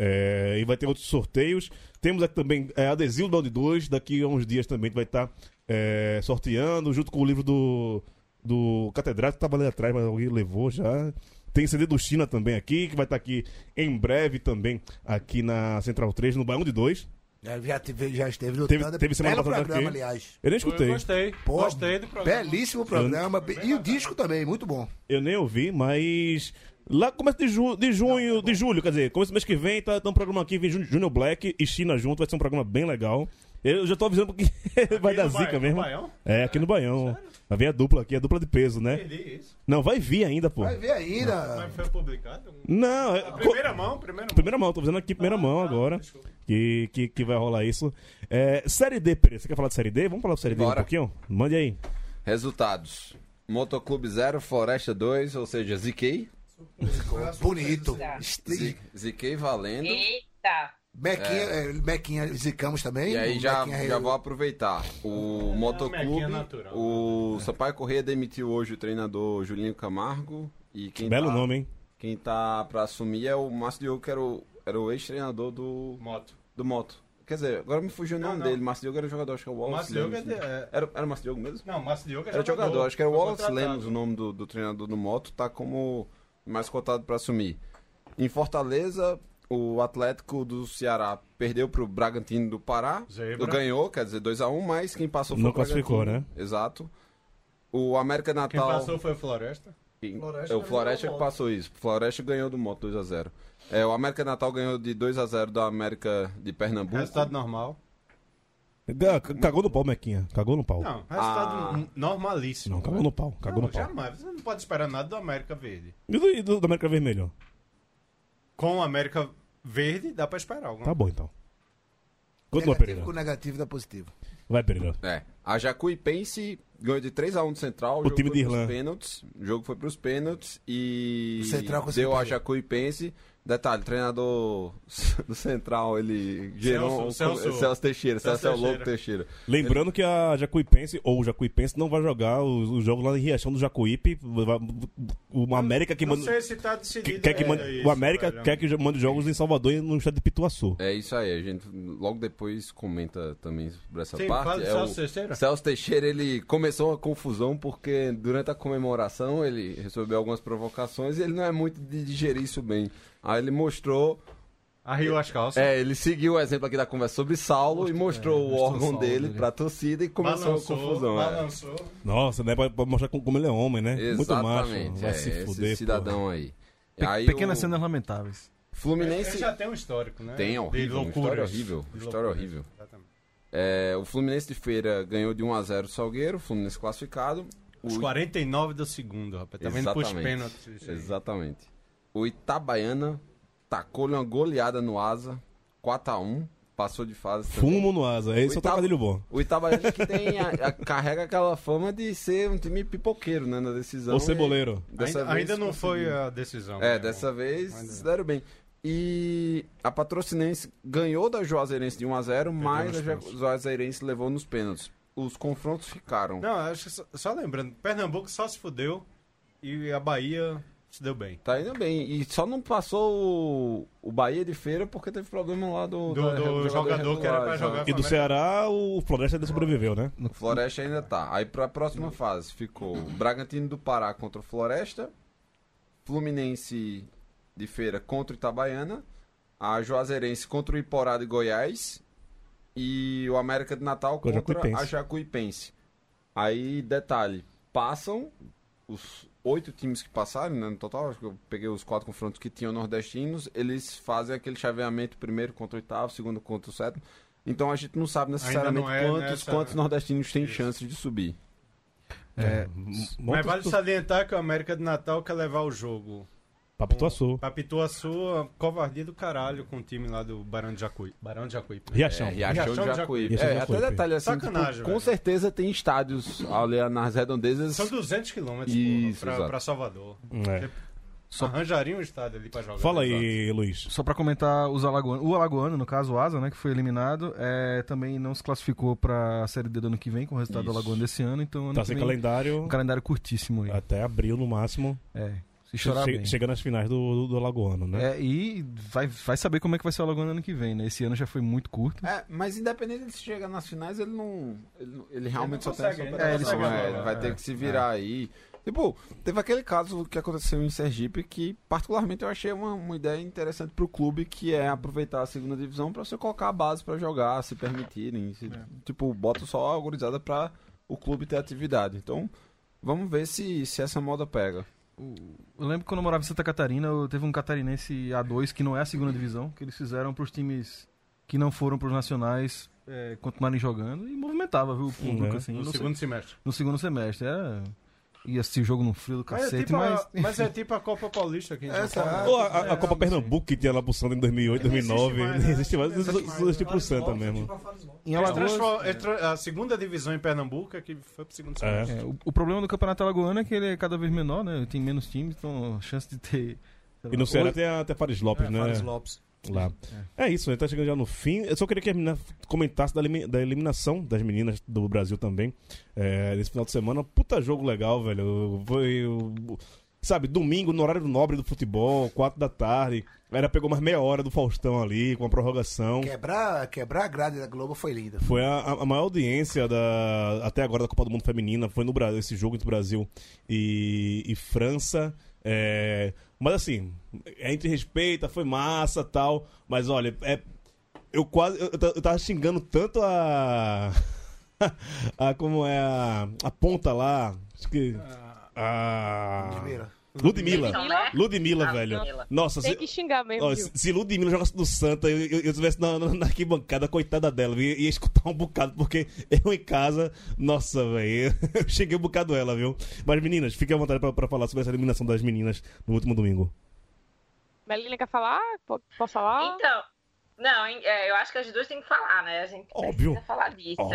É, e vai ter outros sorteios. Temos aqui também é, adesivo do Balde 2. Daqui a uns dias também vai estar é, sorteando, junto com o livro do, do Catedrático, que estava ali atrás, mas alguém levou já. Tem CD do China também aqui, que vai estar aqui em breve também, aqui na Central 3, no Baião de 2. Já, já, teve, já esteve no Teve- teve semana Belo passada programa, aqui. aliás. Eu nem Eu escutei. gostei. Pô, gostei do programa. Belíssimo programa. E o disco também, muito bom. Eu nem ouvi, mas. Lá começo de, ju de junho, de julho, quer dizer, começo do mês que vem, tá, tá um programa aqui, vem Jun- Junior Black e China junto, vai ser um programa bem legal. Eu já tô avisando porque *laughs* vai dar zica Baião, mesmo. no Baião? É, aqui no Baião. Vai vir a dupla aqui, a dupla de peso, né? Isso. Não, vai vir ainda, pô. Vai ver ainda. Mas foi publicado? Não, é, Primeira mão, primeira mão. Primeira mão, tô fazendo aqui primeira mão Ah, agora. desculpa. Que, que, que vai rolar isso. É, série D, Pereira. Você quer falar de Série D? Vamos falar de Série D um Bora. pouquinho? Mande aí. Resultados. Motoclube 0, Floresta 2, ou seja, ZK. Bonito. Z- ZK valendo. Eita. Mequinha, é, Mequinha zicamos também. E aí já, Mequinha já vou aproveitar. O Motoclube, natural. o Sampaio Corrêa demitiu hoje o treinador Julinho Camargo. E quem Belo tá, nome, hein? Quem tá pra assumir é o Márcio Diogo, que era o, era o ex-treinador do, Moto. do Moto. Quer dizer, agora me fugiu o Não, nome não. dele. Márcio Diogo era o jogador, acho que é o Wallace Diogo é Lemos, de- né? é- Era, era o Márcio Diogo mesmo? Não, Márcio Diogo é Era jogador, acho que era o Wallace contratado. Lemos o nome do, do treinador do Moto, tá como mais cotado pra assumir. Em Fortaleza, o Atlético do Ceará perdeu pro Bragantino do Pará. Zebra. Ganhou, quer dizer, 2x1, mas quem passou foi Não o Bragantino. classificou, né? Exato. O América Quem Natal. passou foi o Floresta. Quem- Floresta é o Floresta ganhou que do passou isso. O Floresta ganhou do Moto 2x0. É, o América Natal ganhou de 2x0 da América de Pernambuco. Resultado normal. Cagou no pau, Mequinha. Cagou no pau. Não, resultado n- normalíssimo. Não, cagou né? no pau. Cagou não, no pau. jamais. Você não pode esperar nada do América Verde. E do, e do, do América Vermelho? Com o América Verde, dá pra esperar alguma Tá bom, então. Continua, negativo Pereira. com negativo dá positivo. Vai, Pereira. É. A Jacuipense ganhou de 3x1 do Central. O time de pênaltis. O jogo foi pros pênaltis e O Central conseguiu deu a. Jacuipense. Detalhe, o treinador *laughs* do Central, ele gerou... Celso- Celso, Celso- Teixeira. Celso Celso é o louco Teixeira. Lembrando que a Jacuipense, ou o Jacuipense, não vai jogar os, os jogos lá em Riachão do Jacuípe. O América que Não manda. sei se tá decidido. Quer que ainda mande, isso, o América velho. quer que mande jogos em Salvador e no estado de Pituaçu. É isso aí, a gente logo depois comenta também sobre essa Sim, parte. é Celso o Teixeira. Celso Teixeira, ele começou uma confusão porque durante a comemoração ele recebeu algumas provocações e ele não é muito de digerir isso bem. Aí ele mostrou Arriou as calças. É, ele seguiu o exemplo aqui da conversa sobre Saulo e mostrou o mostrou o órgão Saulo dele dele. pra torcida e começou balançou, a confusão. é. balançou. Nossa, né? Pra, pra mostrar como ele é homem, né? Muito macho. Exatamente. Vai é, se esse fuder, cidadão aí. Pe- aí pequenas o cenas lamentáveis. Fluminense Ele já tem um histórico, né? Tem, De horrível, uma história horrível, De história horrível. exatamente. É, o Fluminense de Feira ganhou de 1 a 0 o Salgueiro, o Fluminense classificado. O Os 49 do segundo, rapaz. Tá vendo pros Exatamente. pênaltis. Exatamente. O Itabaiana tacou-lhe uma goleada no Asa, 4x1, passou de fase. também. Fumo no asa. Esse é o Itaba- trocadilho bom. O Itabaiana que tem a- a- carrega aquela fama de ser um time pipoqueiro, né, na decisão. Ou ceboleiro. E dessa Ainda, vez ainda não conseguiu. foi a decisão. É, né? dessa vez Ainda se deram bem. E a Patrocinense ganhou da Juazeirense de 1x0, mas nos a pênaltis. Juazeirense levou nos pênaltis. Os confrontos ficaram. Não, acho que só, só lembrando, Pernambuco só se fudeu e a Bahia se deu bem. Tá indo bem. E só não passou o, o Bahia de feira porque teve problema lá do, Do- da- do jogador que era pra jogar E do Ceará, o Floresta ainda sobreviveu, né? O Floresta ainda tá. Aí pra próxima fase ficou Bragantino do Pará contra o Floresta, Fluminense de Feira contra o Itabaiana, a Juazeirense contra o Iporá de Goiás e o América de Natal Com a contra Jacuipense. a Jacuipense. Aí, detalhe, passam os oito times que passaram, né, no total, acho que eu peguei os quatro confrontos que tinham nordestinos, eles fazem aquele chaveamento primeiro contra o oitavo, segundo contra o sétimo. Então a gente não sabe necessariamente não é quantos, nessa- quantos nordestinos têm Isso. chances de subir. É, Mas vale salientar que o América de Natal quer levar o jogo Papo Tuaçu. pra Pituaçu, a covardia do caralho com o time lá do Barão de Jacuí. Barão de Jacuípe. Riachão. É, Riachão, Riachão de. Riachão de É, até detalhe assim, Sacanagem, tipo, com certeza tem estádios ali nas redondezas. São 200 quilômetros Isso, pra, pra Salvador. É. Só arranjaria um estádio ali pra jogar. Fala aí, Luiz. Só pra comentar os alagoanos, o alagoano, no caso o Asa, né, que foi eliminado, é, também não se classificou pra Série D do ano que vem com o resultado do Isso. alagoano desse ano, então ano Tá sem vem, calendário um calendário curtíssimo aí. até abril no máximo. É, se chorar Che- bem. Chega nas finais do, do, do Alagoano, né? É, e vai, vai saber como é que vai ser o alagoano ano que vem, né? Esse ano já foi muito curto. É, mas independente de se chegar nas finais, ele não. Ele, não- ele realmente não só consegue, tem ele consegue é, agora, Ele vai é. ter que se virar aí. Tipo, teve aquele caso que aconteceu em Sergipe que, particularmente, eu achei uma, uma ideia interessante pro clube, que é aproveitar a segunda divisão pra você colocar a base pra jogar, se permitirem. se- Tipo, bota só a gurizada pra o clube ter atividade. Então, vamos ver se, se essa moda pega. Eu lembro que quando eu morava em Santa Catarina, eu teve um catarinense A2, que não é a segunda divisão, que eles fizeram pros times que não foram pros nacionais é, continuarem jogando e movimentava, viu, o público, Uhum. assim. No no, se- segundo semestre. no segundo semestre. Era... Ia assistir o jogo no frio do Mas é, cacete, tipo mas... a, mas é tipo a Copa Paulista aqui Essa- Paulo. Ou a, a- a Copa Pernambuco que tinha lá pro Santa em 2008, Não existe 2009. mais, né? existe mais. Não existe Só mais, existe pro Santa mesmo. Em Alagoas... eles tra- a segunda divisão em Pernambuco é que foi pro segundo É. semestre. É, o, o problema do campeonato alagoano é que ele é cada vez menor, né? Tem menos times, então a chance de ter... E no Ceará tem até Fares Lopes, É, né? Fares Lopes. Lá. É isso, a gente tá chegando já no fim. Eu só queria que a menina comentasse da, da eliminação das meninas do Brasil também. É, nesse final de semana. Puta jogo legal, velho. Foi. Sabe, domingo, no horário nobre do futebol, quatro da tarde. A galera pegou mais meia hora do Faustão ali, com a prorrogação. Quebrar, quebrar a grade da Globo foi lindo. Foi a, a maior audiência da, até agora da Copa do Mundo Feminina. Foi no Brasil, esse jogo entre Brasil e, e França. É, mas assim, entre respeita, foi massa tal. Mas olha, é, eu quase. Eu, eu tava xingando tanto a. *laughs* a como é a, a ponta lá. Acho que. A. Ludmilla. Ludmilla. Ludmilla, Ah, velho. Ludmilla. Nossa, Tem se, que xingar mesmo, ó, viu? se, se Ludmilla jogasse do Santa, eu, eu, eu tivesse na, na, na arquibancada, coitada dela, eu ia, ia escutar um bocado, porque eu em casa, nossa, velho, *laughs* eu cheguei um bocado ela, viu? Mas meninas, fiquem à vontade pra, pra falar sobre essa eliminação das meninas no último domingo. Melina quer falar? Po- Posso falar? Então, não, é, eu acho que as duas têm que falar, né? A gente Óbvio. precisa falar disso. *laughs*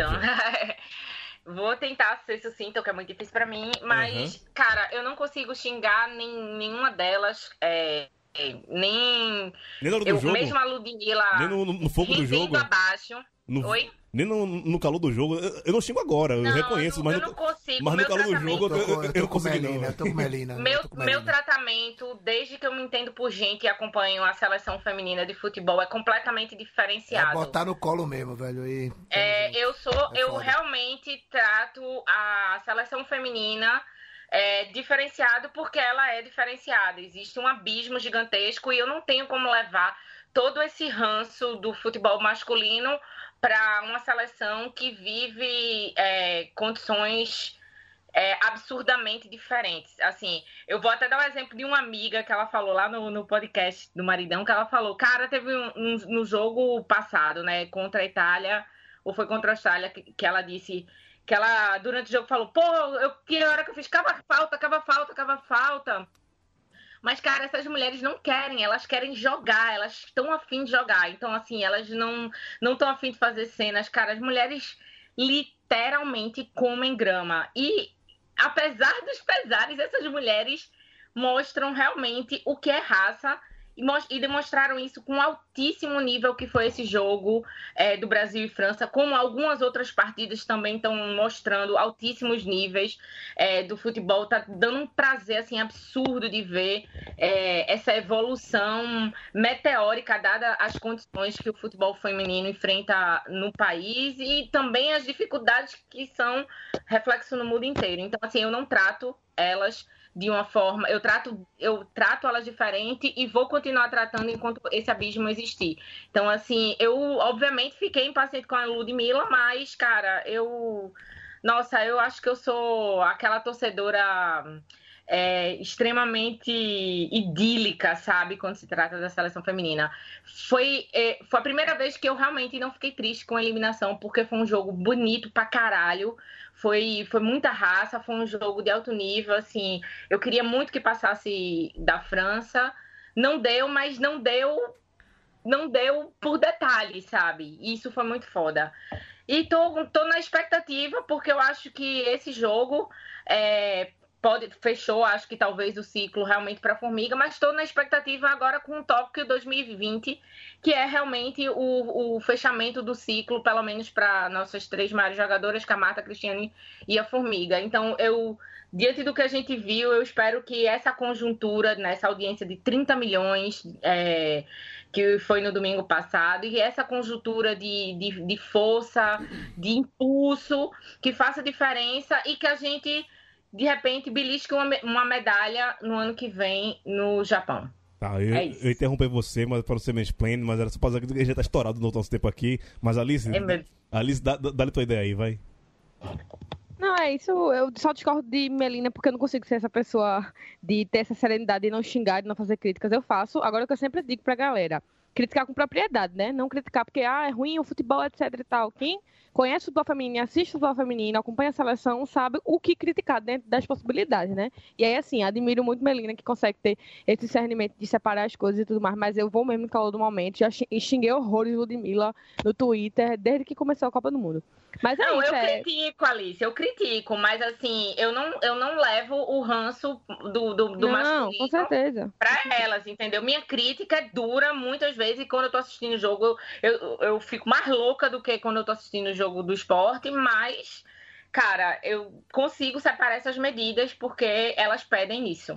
Vou tentar ser sucinta, que é muito difícil pra mim, mas, cara, eu não consigo xingar nem, nenhuma delas, é, é, nem. Nem na hora do Eu, jogo, mesmo a Ludmilla. nem no, no- no fogo do jogo, abaixo. no- Oi? Nem no, no calor do jogo. Eu, eu não xingo agora, eu Não, reconheço, eu, mas eu no, não consigo. mas no calor do jogo Tô com- eu, eu, eu eu tô não com consegui Melina, não. eu tô com Melina. Meu, eu tô com meu tratamento, desde que eu me entendo por gente e acompanho a seleção feminina de futebol, é completamente É diferenciado. botar no colo mesmo, velho. E... É, eu sou, É eu foda. realmente trato a seleção feminina é, diferenciado porque ela é diferenciada. Existe um abismo gigantesco e eu não tenho como levar todo esse ranço do futebol masculino para uma seleção que vive é, condições é, absurdamente diferentes. Assim, eu vou até dar um exemplo de uma amiga que ela falou lá no, no podcast do Maridão, que ela falou, cara, teve um, um- no jogo passado, né, contra a Itália, ou foi contra a Austrália, que, que ela disse que ela, durante o jogo, falou, pô, eu, que hora que eu fiz, cava falta, cava falta, cava falta. Mas, cara, essas mulheres não querem, elas querem jogar, elas estão afim de jogar. Então, assim, elas não estão afim de fazer cenas. Cara, as mulheres literalmente comem grama. E, apesar dos pesares, essas mulheres mostram realmente o que é raça e, demonstraram isso com altíssimo nível que foi esse jogo é, do Brasil e França, como algumas outras partidas também estão mostrando altíssimos níveis é, do futebol. Tá dando um prazer assim absurdo de ver é, essa evolução meteórica dada as condições que o futebol feminino enfrenta no país e também as dificuldades que são reflexo no mundo inteiro. Então assim, eu não trato elas de uma forma, eu trato, eu trato elas diferente e vou continuar tratando enquanto esse abismo existir. Então, assim, eu obviamente fiquei impaciente com a Ludmilla, mas, cara, eu. Nossa, eu acho que eu sou aquela torcedora é, extremamente idílica, sabe, quando se trata da seleção feminina. Foi, é, foi a primeira vez que eu realmente não fiquei triste com a eliminação, porque foi um jogo bonito pra caralho. Foi, foi muita raça, foi um jogo de alto nível, assim. Eu queria muito que passasse da França. Não deu, mas não deu não deu por detalhe, sabe? Isso foi muito foda. E tô, tô na expectativa, porque eu acho que esse jogo é, pode fechou, acho que talvez o ciclo realmente para a Formiga, mas estou na expectativa agora com o Tóquio 2020, que é realmente o, o fechamento do ciclo, pelo menos para nossas três maiores jogadoras, que é Cristiane e a Formiga. Então, eu diante do que a gente viu, eu espero que essa conjuntura, nessa audiência de 30 milhões, é, que foi no domingo passado, e essa conjuntura de, de, de força, de impulso, que faça diferença e que a gente, de repente, belisque uma, me- uma medalha no ano que vem no Japão. Tá, eu, É eu interrompi você, mas para não ser mansplaining, mas era só pra dizer que a gente já tá estourado no nosso tempo aqui. Mas Alice, É. Alice, dá- dá- dá-lhe tua ideia aí, vai. Não, é isso. Eu só discordo de Melina porque eu não consigo ser essa pessoa de ter essa serenidade de não xingar, de não fazer críticas. Eu faço. Agora o que eu sempre digo pra galera: criticar com propriedade, né? Não criticar porque ah, é ruim o futebol, etc e tal. Quem conhece o futebol feminino, assiste o futebol feminino, acompanha a seleção, sabe o que criticar dentro das possibilidades, né? E aí, assim, admiro muito Melina que consegue ter esse discernimento de separar as coisas e tudo mais, mas eu vou mesmo no calor do momento. Já xing- xinguei horrores Ludmilla no Twitter desde que começou a Copa do Mundo. Mas é Não, isso, eu é. critico, Alice, eu critico, mas assim, eu não, eu não levo o ranço do, do, do Não, masculino com certeza. pra elas, entendeu? Minha crítica é dura muitas vezes e quando eu tô assistindo o jogo, eu, eu fico mais louca do que quando eu tô assistindo o jogo do esporte, mas, cara, eu consigo separar essas medidas porque elas pedem isso.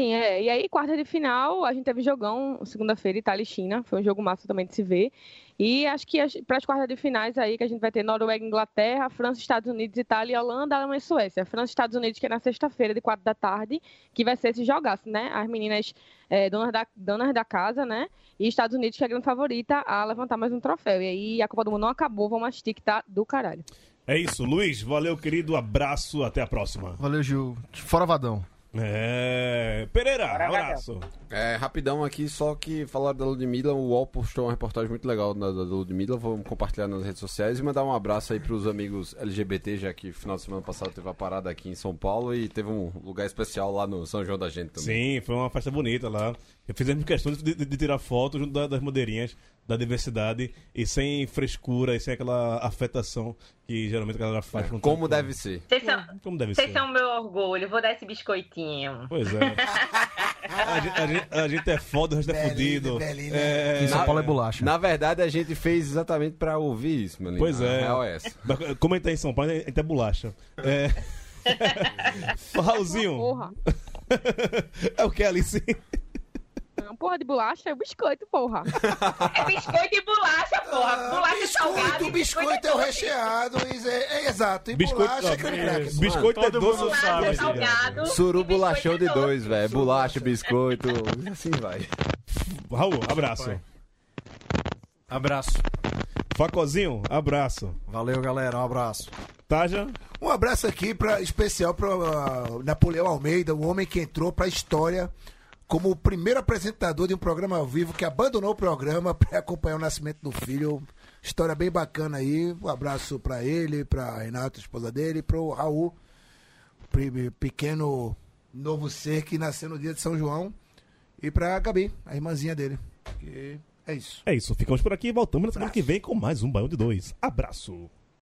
Sim, é. E aí, quarta de final, a gente teve jogão segunda-feira, Itália e China. Foi um jogo massa também de se ver. E acho que para as quartas de finais aí, que a gente vai ter Noruega, Inglaterra, França, Estados Unidos, Itália, Holanda, Alemanha e Suécia. França e Estados Unidos, que é na sexta-feira, de quatro da tarde, que vai ser esse jogaço, né? As meninas é, donas, da, donas da casa, né? E Estados Unidos, que é a grande favorita a levantar mais um troféu. E aí, a Copa do Mundo não acabou, vamos assistir que tá do caralho. É isso, Luiz. Valeu, querido. Abraço. Até a próxima. Valeu, Gil. Fora Vadão. É. Pereira, abraço. É, rapidão aqui, só que falar da Ludmilla, o UOL postou uma reportagem muito legal da, da Ludmilla, vamos compartilhar nas redes sociais e mandar um abraço aí pros amigos LGBT, já que final de semana passado teve a parada aqui em São Paulo e teve um lugar especial lá no São João da Gente também. Sim, foi uma festa bonita lá. Fizemos questão de, de- de tirar foto junto da- das madeirinhas da diversidade e sem frescura e sem aquela afetação que geralmente a galera faz. com Como deve ser. Vocês são, Como deve vocês ser. são meu orgulho, vou dar esse biscoitinho. Pois é. A gente, a gente- a gente é foda, o resto é fudido. Belinha. É, Em São Paulo é bolacha. Na verdade, a gente fez exatamente pra ouvir isso, mano. Pois é. real é essa. Como a gente tá em São Paulo, a gente é bolacha. É. *laughs* Raulzinho. Porra. *laughs* É o que, Alice? Porra de bolacha é biscoito, porra. *laughs* É biscoito e bolacha, porra. Bolacha salgada. Biscoito, e biscoito é o recheado, é, é exato. E bolacha é creme cracker. biscoito é todo doce. ou sabe. salgado? salgado. Suru biscoito bolachão é de dois, velho. Bolacha, biscoito, assim vai. Raul, abraço. Abraço. Facozinho, abraço. Valeu, galera. Um abraço. Taja, Um abraço aqui pra, especial para Napoleão Almeida, o homem que entrou para a história como o primeiro apresentador de um programa ao vivo que abandonou o programa *laughs* para acompanhar o nascimento do filho. História bem bacana aí. Um abraço para ele, para Renato, esposa dele, para o Raul, pequeno novo ser que nasceu no dia de São João, e para Gabi, a irmãzinha dele. Que é isso. é isso. Ficamos por aqui e voltamos na semana que vem com mais um Baião de Dois. Abraço.